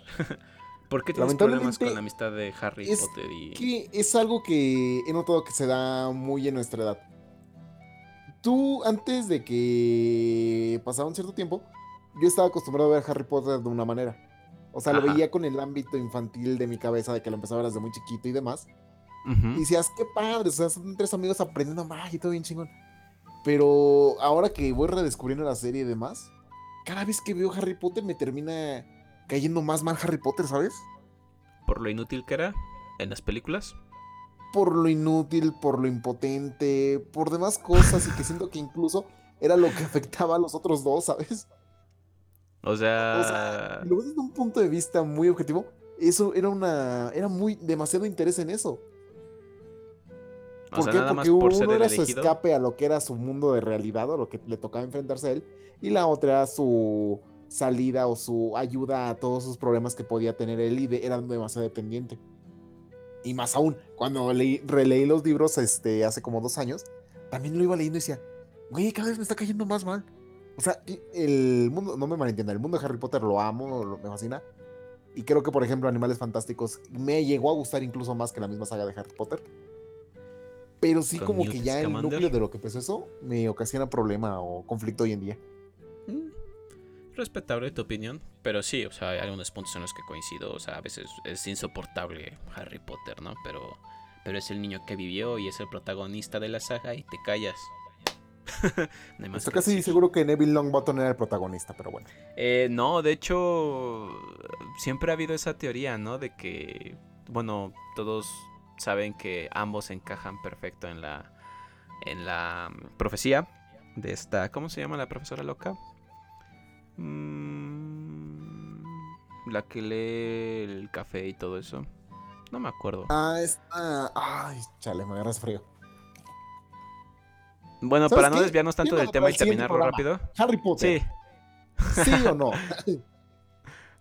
¿Por qué tienes problemas con la amistad de Harry es Potter y... que es algo que he notado que se da muy en nuestra edad. Tú, antes de que pasara un cierto tiempo, yo estaba acostumbrado a ver Harry Potter de una manera. O sea, lo Ajá. veía con el ámbito infantil de mi cabeza, de que lo empezaba desde muy chiquito y demás. Ujú. Y decías, qué padre, o sea, son tres amigos aprendiendo magia y todo bien chingón. Pero ahora que voy redescubriendo la serie y demás, cada vez que veo Harry Potter me termina cayendo más mal Harry Potter, ¿sabes? Por lo inútil que era en las películas. por lo inútil, por lo impotente, por demás cosas y que siento que incluso era lo que afectaba a los otros dos, ¿sabes? O sea... O sea, lo ves desde un punto de vista muy objetivo, eso era una era muy demasiado interés en eso. o ¿Por sea, qué? nada más Porque por uno era su escape a lo que era su mundo de realidad o lo que le tocaba enfrentarse a él y la otra era su salida o su ayuda a todos sus problemas que podía tener él y de- era demasiado dependiente. Y más aún, cuando leí, releí los libros este, hace como dos años, también lo iba leyendo y decía, güey, cada vez me está cayendo más mal. O sea, y el mundo, no me malentienda, el mundo de Harry Potter lo amo, lo- me fascina. Y creo que, por ejemplo, Animales Fantásticos me llegó a gustar incluso más que la misma saga de Harry Potter. Pero sí como Newt que ya el Scamander. núcleo de lo que empezó eso me ocasiona problema o conflicto hoy en día. Respetable tu opinión, pero sí, o sea, hay algunos puntos en los que coincido, o sea, a veces es insoportable Harry Potter, ¿no? Pero, pero es el niño que vivió y es el protagonista de la saga y te callas. No Estoy casi decir. seguro que Neville Longbottom era el protagonista, pero bueno. Eh, no, de hecho, siempre ha habido esa teoría, ¿no? De que, bueno, todos saben que ambos encajan perfecto en la, en la mm, profecía de esta, ¿cómo se llama la profesora loca? Mm, la que lee el café y todo eso. No me acuerdo. Ah, está... Ay, chale, me agarras frío. Bueno, ¿sabes para no desviarnos tanto del tema y terminarlo rápido. Harry Potter. Sí, ¿Sí o no?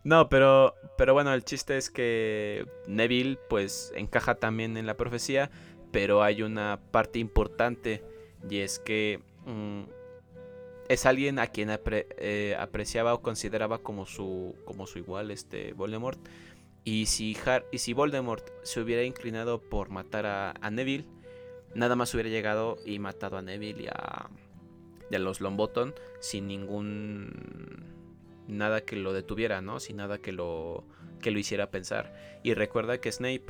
No, pero, pero bueno, el chiste es que Neville pues encaja también en la profecía, pero hay una parte importante y es que mm, es alguien a quien eh, apreciaba o consideraba como su, como su igual, este Voldemort. Y si, Har- y si Voldemort se hubiera inclinado por matar a, Neville, nada más hubiera llegado y matado a Neville y a, y a los Longbottom sin ningún nada que lo detuviera, ¿no? Sin nada que lo que lo hiciera pensar. Y recuerda que Snape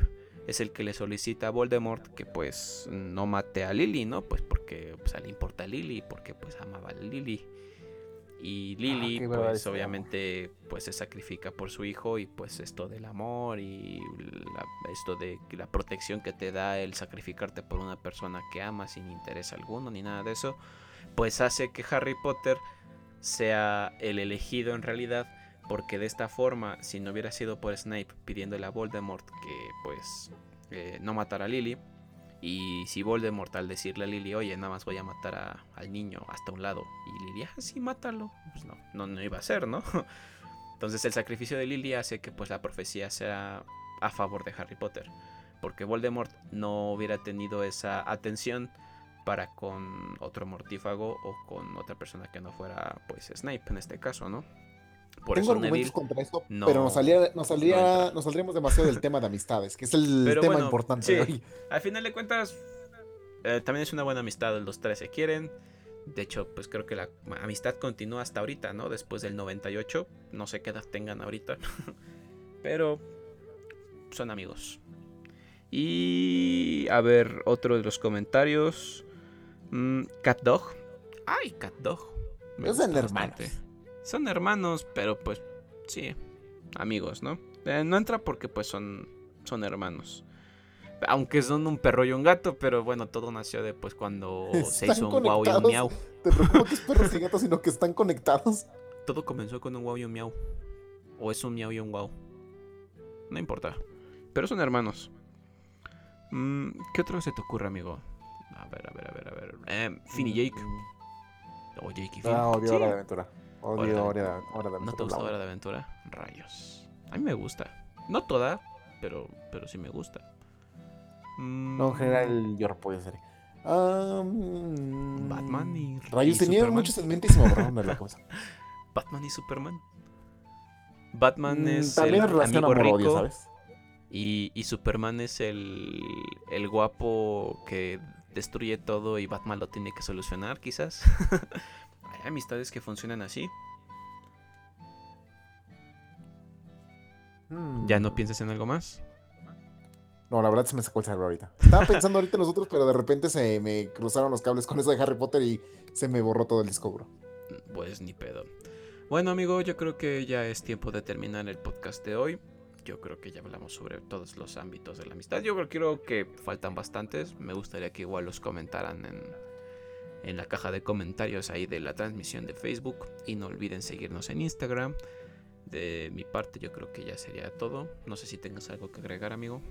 es el que le solicita a Voldemort que pues no mate a Lily, ¿no? Pues porque pues, le importa a Lily, porque pues amaba a Lily. Y Lily verdad pues obviamente pues se sacrifica por su hijo y pues esto del amor y la- esto de la protección que te da el sacrificarte por una persona que amas sin interés alguno ni nada de eso, pues hace que Harry Potter sea el elegido en realidad, porque de esta forma, si no hubiera sido por Snape pidiéndole a Voldemort que pues eh, no matara a Lily, Y si Voldemort al decirle a Lily, oye, nada más voy a matar a- al niño hasta un lado, y Lily, ah, sí, mátalo, pues no, no, no iba a ser, ¿no? Entonces el sacrificio de Lily hace que pues la profecía sea a favor de Harry Potter, porque Voldemort no hubiera tenido esa atención para con otro mortífago o con otra persona que no fuera pues Snape en este caso, ¿no? Por Tengo eso Neville argumentos contra esto, no- pero nos, salía, nos, salía, no nos saldríamos demasiado del tema de amistades, que es el Pero tema bueno, importante sí. de hoy. Al final de cuentas, eh, también es una buena amistad. Los tres se quieren. De hecho, pues creo que la amistad continúa hasta ahorita, ¿no? Después del 98. No sé qué edad tengan ahorita. Pero son amigos. Y a ver, otro de los comentarios. Mm, Cat Dog. Ay, Cat Dog. Me Son gusta hermanos. Son hermanos, pero pues sí, amigos, ¿no? Eh, no entra porque pues son, son hermanos. Aunque son un perro y un gato, pero bueno, todo nació de pues cuando se hizo un wow y un miau. Te preocupa que es perros y gatos, sino que están conectados. Todo comenzó con un wow y un miau. O es un miau y un wow. No importa. Pero son hermanos. Mm, ¿Qué otro se te ocurre, amigo? A ver, a ver, a ver, a ver. Eh, Finn y Jake. O Jake y Finn. Ah, odio Sí. De Aventura. Odio Hora de, Hora de Aventura. ¿No te gusta la Hora de Aventura? Rayos. A mí me gusta. No toda, pero, pero sí me gusta. Mm, No, en general yo esa serie. Ah, mm, Batman y- Rayos, y tenía Superman. muchos en mente y se me borraron de la cabeza. Batman y Superman. Batman Mm, es También el amigo rico ¿sabes? y, y Superman es el, el guapo que destruye todo y Batman lo tiene que solucionar, quizás. Hay amistades que funcionan así. Mm. ¿Ya no piensas en algo más? No, la verdad se me sacó el cerebro ahorita. Estaba pensando ahorita en los otros, pero de repente se me cruzaron los cables con eso de Harry Potter y se me borró todo el disco duro. Pues ni pedo. Bueno, amigo, yo creo que ya es tiempo de terminar el podcast de hoy. Yo creo que ya hablamos sobre todos los ámbitos de la amistad. Yo creo- creo que faltan bastantes. Me gustaría que igual los comentaran en, en la caja de comentarios ahí de la transmisión de Facebook. Y no olviden seguirnos en Instagram. De mi parte, yo creo que ya sería todo. No sé si tengas algo que agregar, amigo.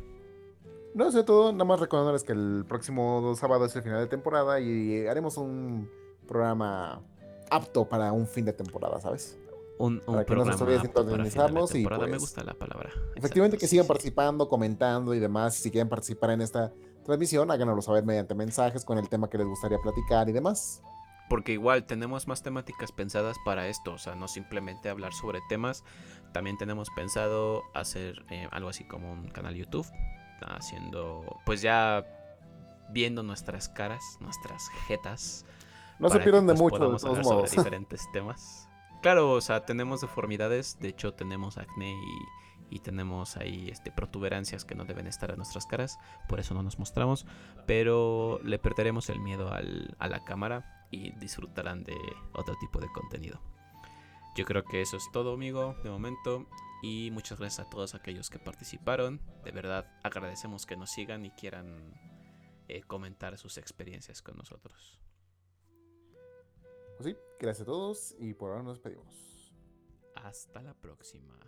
No sé todo, nada más recordarles que el próximo sábado es el final de temporada y haremos un programa apto para un fin de temporada, ¿sabes? Un, un Para que no se programa de sintonizarnos y, temporada. Me pues, gusta la palabra. Efectivamente que sigan sí. participando, comentando y demás. Si quieren participar en esta transmisión, háganoslo saber mediante mensajes con el tema que les gustaría platicar y demás. Porque igual tenemos más temáticas pensadas para esto, o sea, no simplemente hablar sobre temas, también tenemos pensado hacer eh, algo así como un canal YouTube, haciendo, pues ya viendo nuestras caras, nuestras jetas. No se pierdan de pues, mucho, de todos hablar sobre diferentes temas. Claro, o sea, tenemos deformidades, de hecho tenemos acné y, y tenemos ahí este, protuberancias que no deben estar en nuestras caras, por eso no nos mostramos, pero le perderemos el miedo al- a la cámara y disfrutarán de otro tipo de contenido. Yo creo que eso es todo, amigo, de momento. Y muchas gracias a todos aquellos que participaron. De verdad, agradecemos que nos sigan y quieran eh, comentar sus experiencias con nosotros. Pues sí, gracias a todos y por ahora nos despedimos. Hasta la próxima.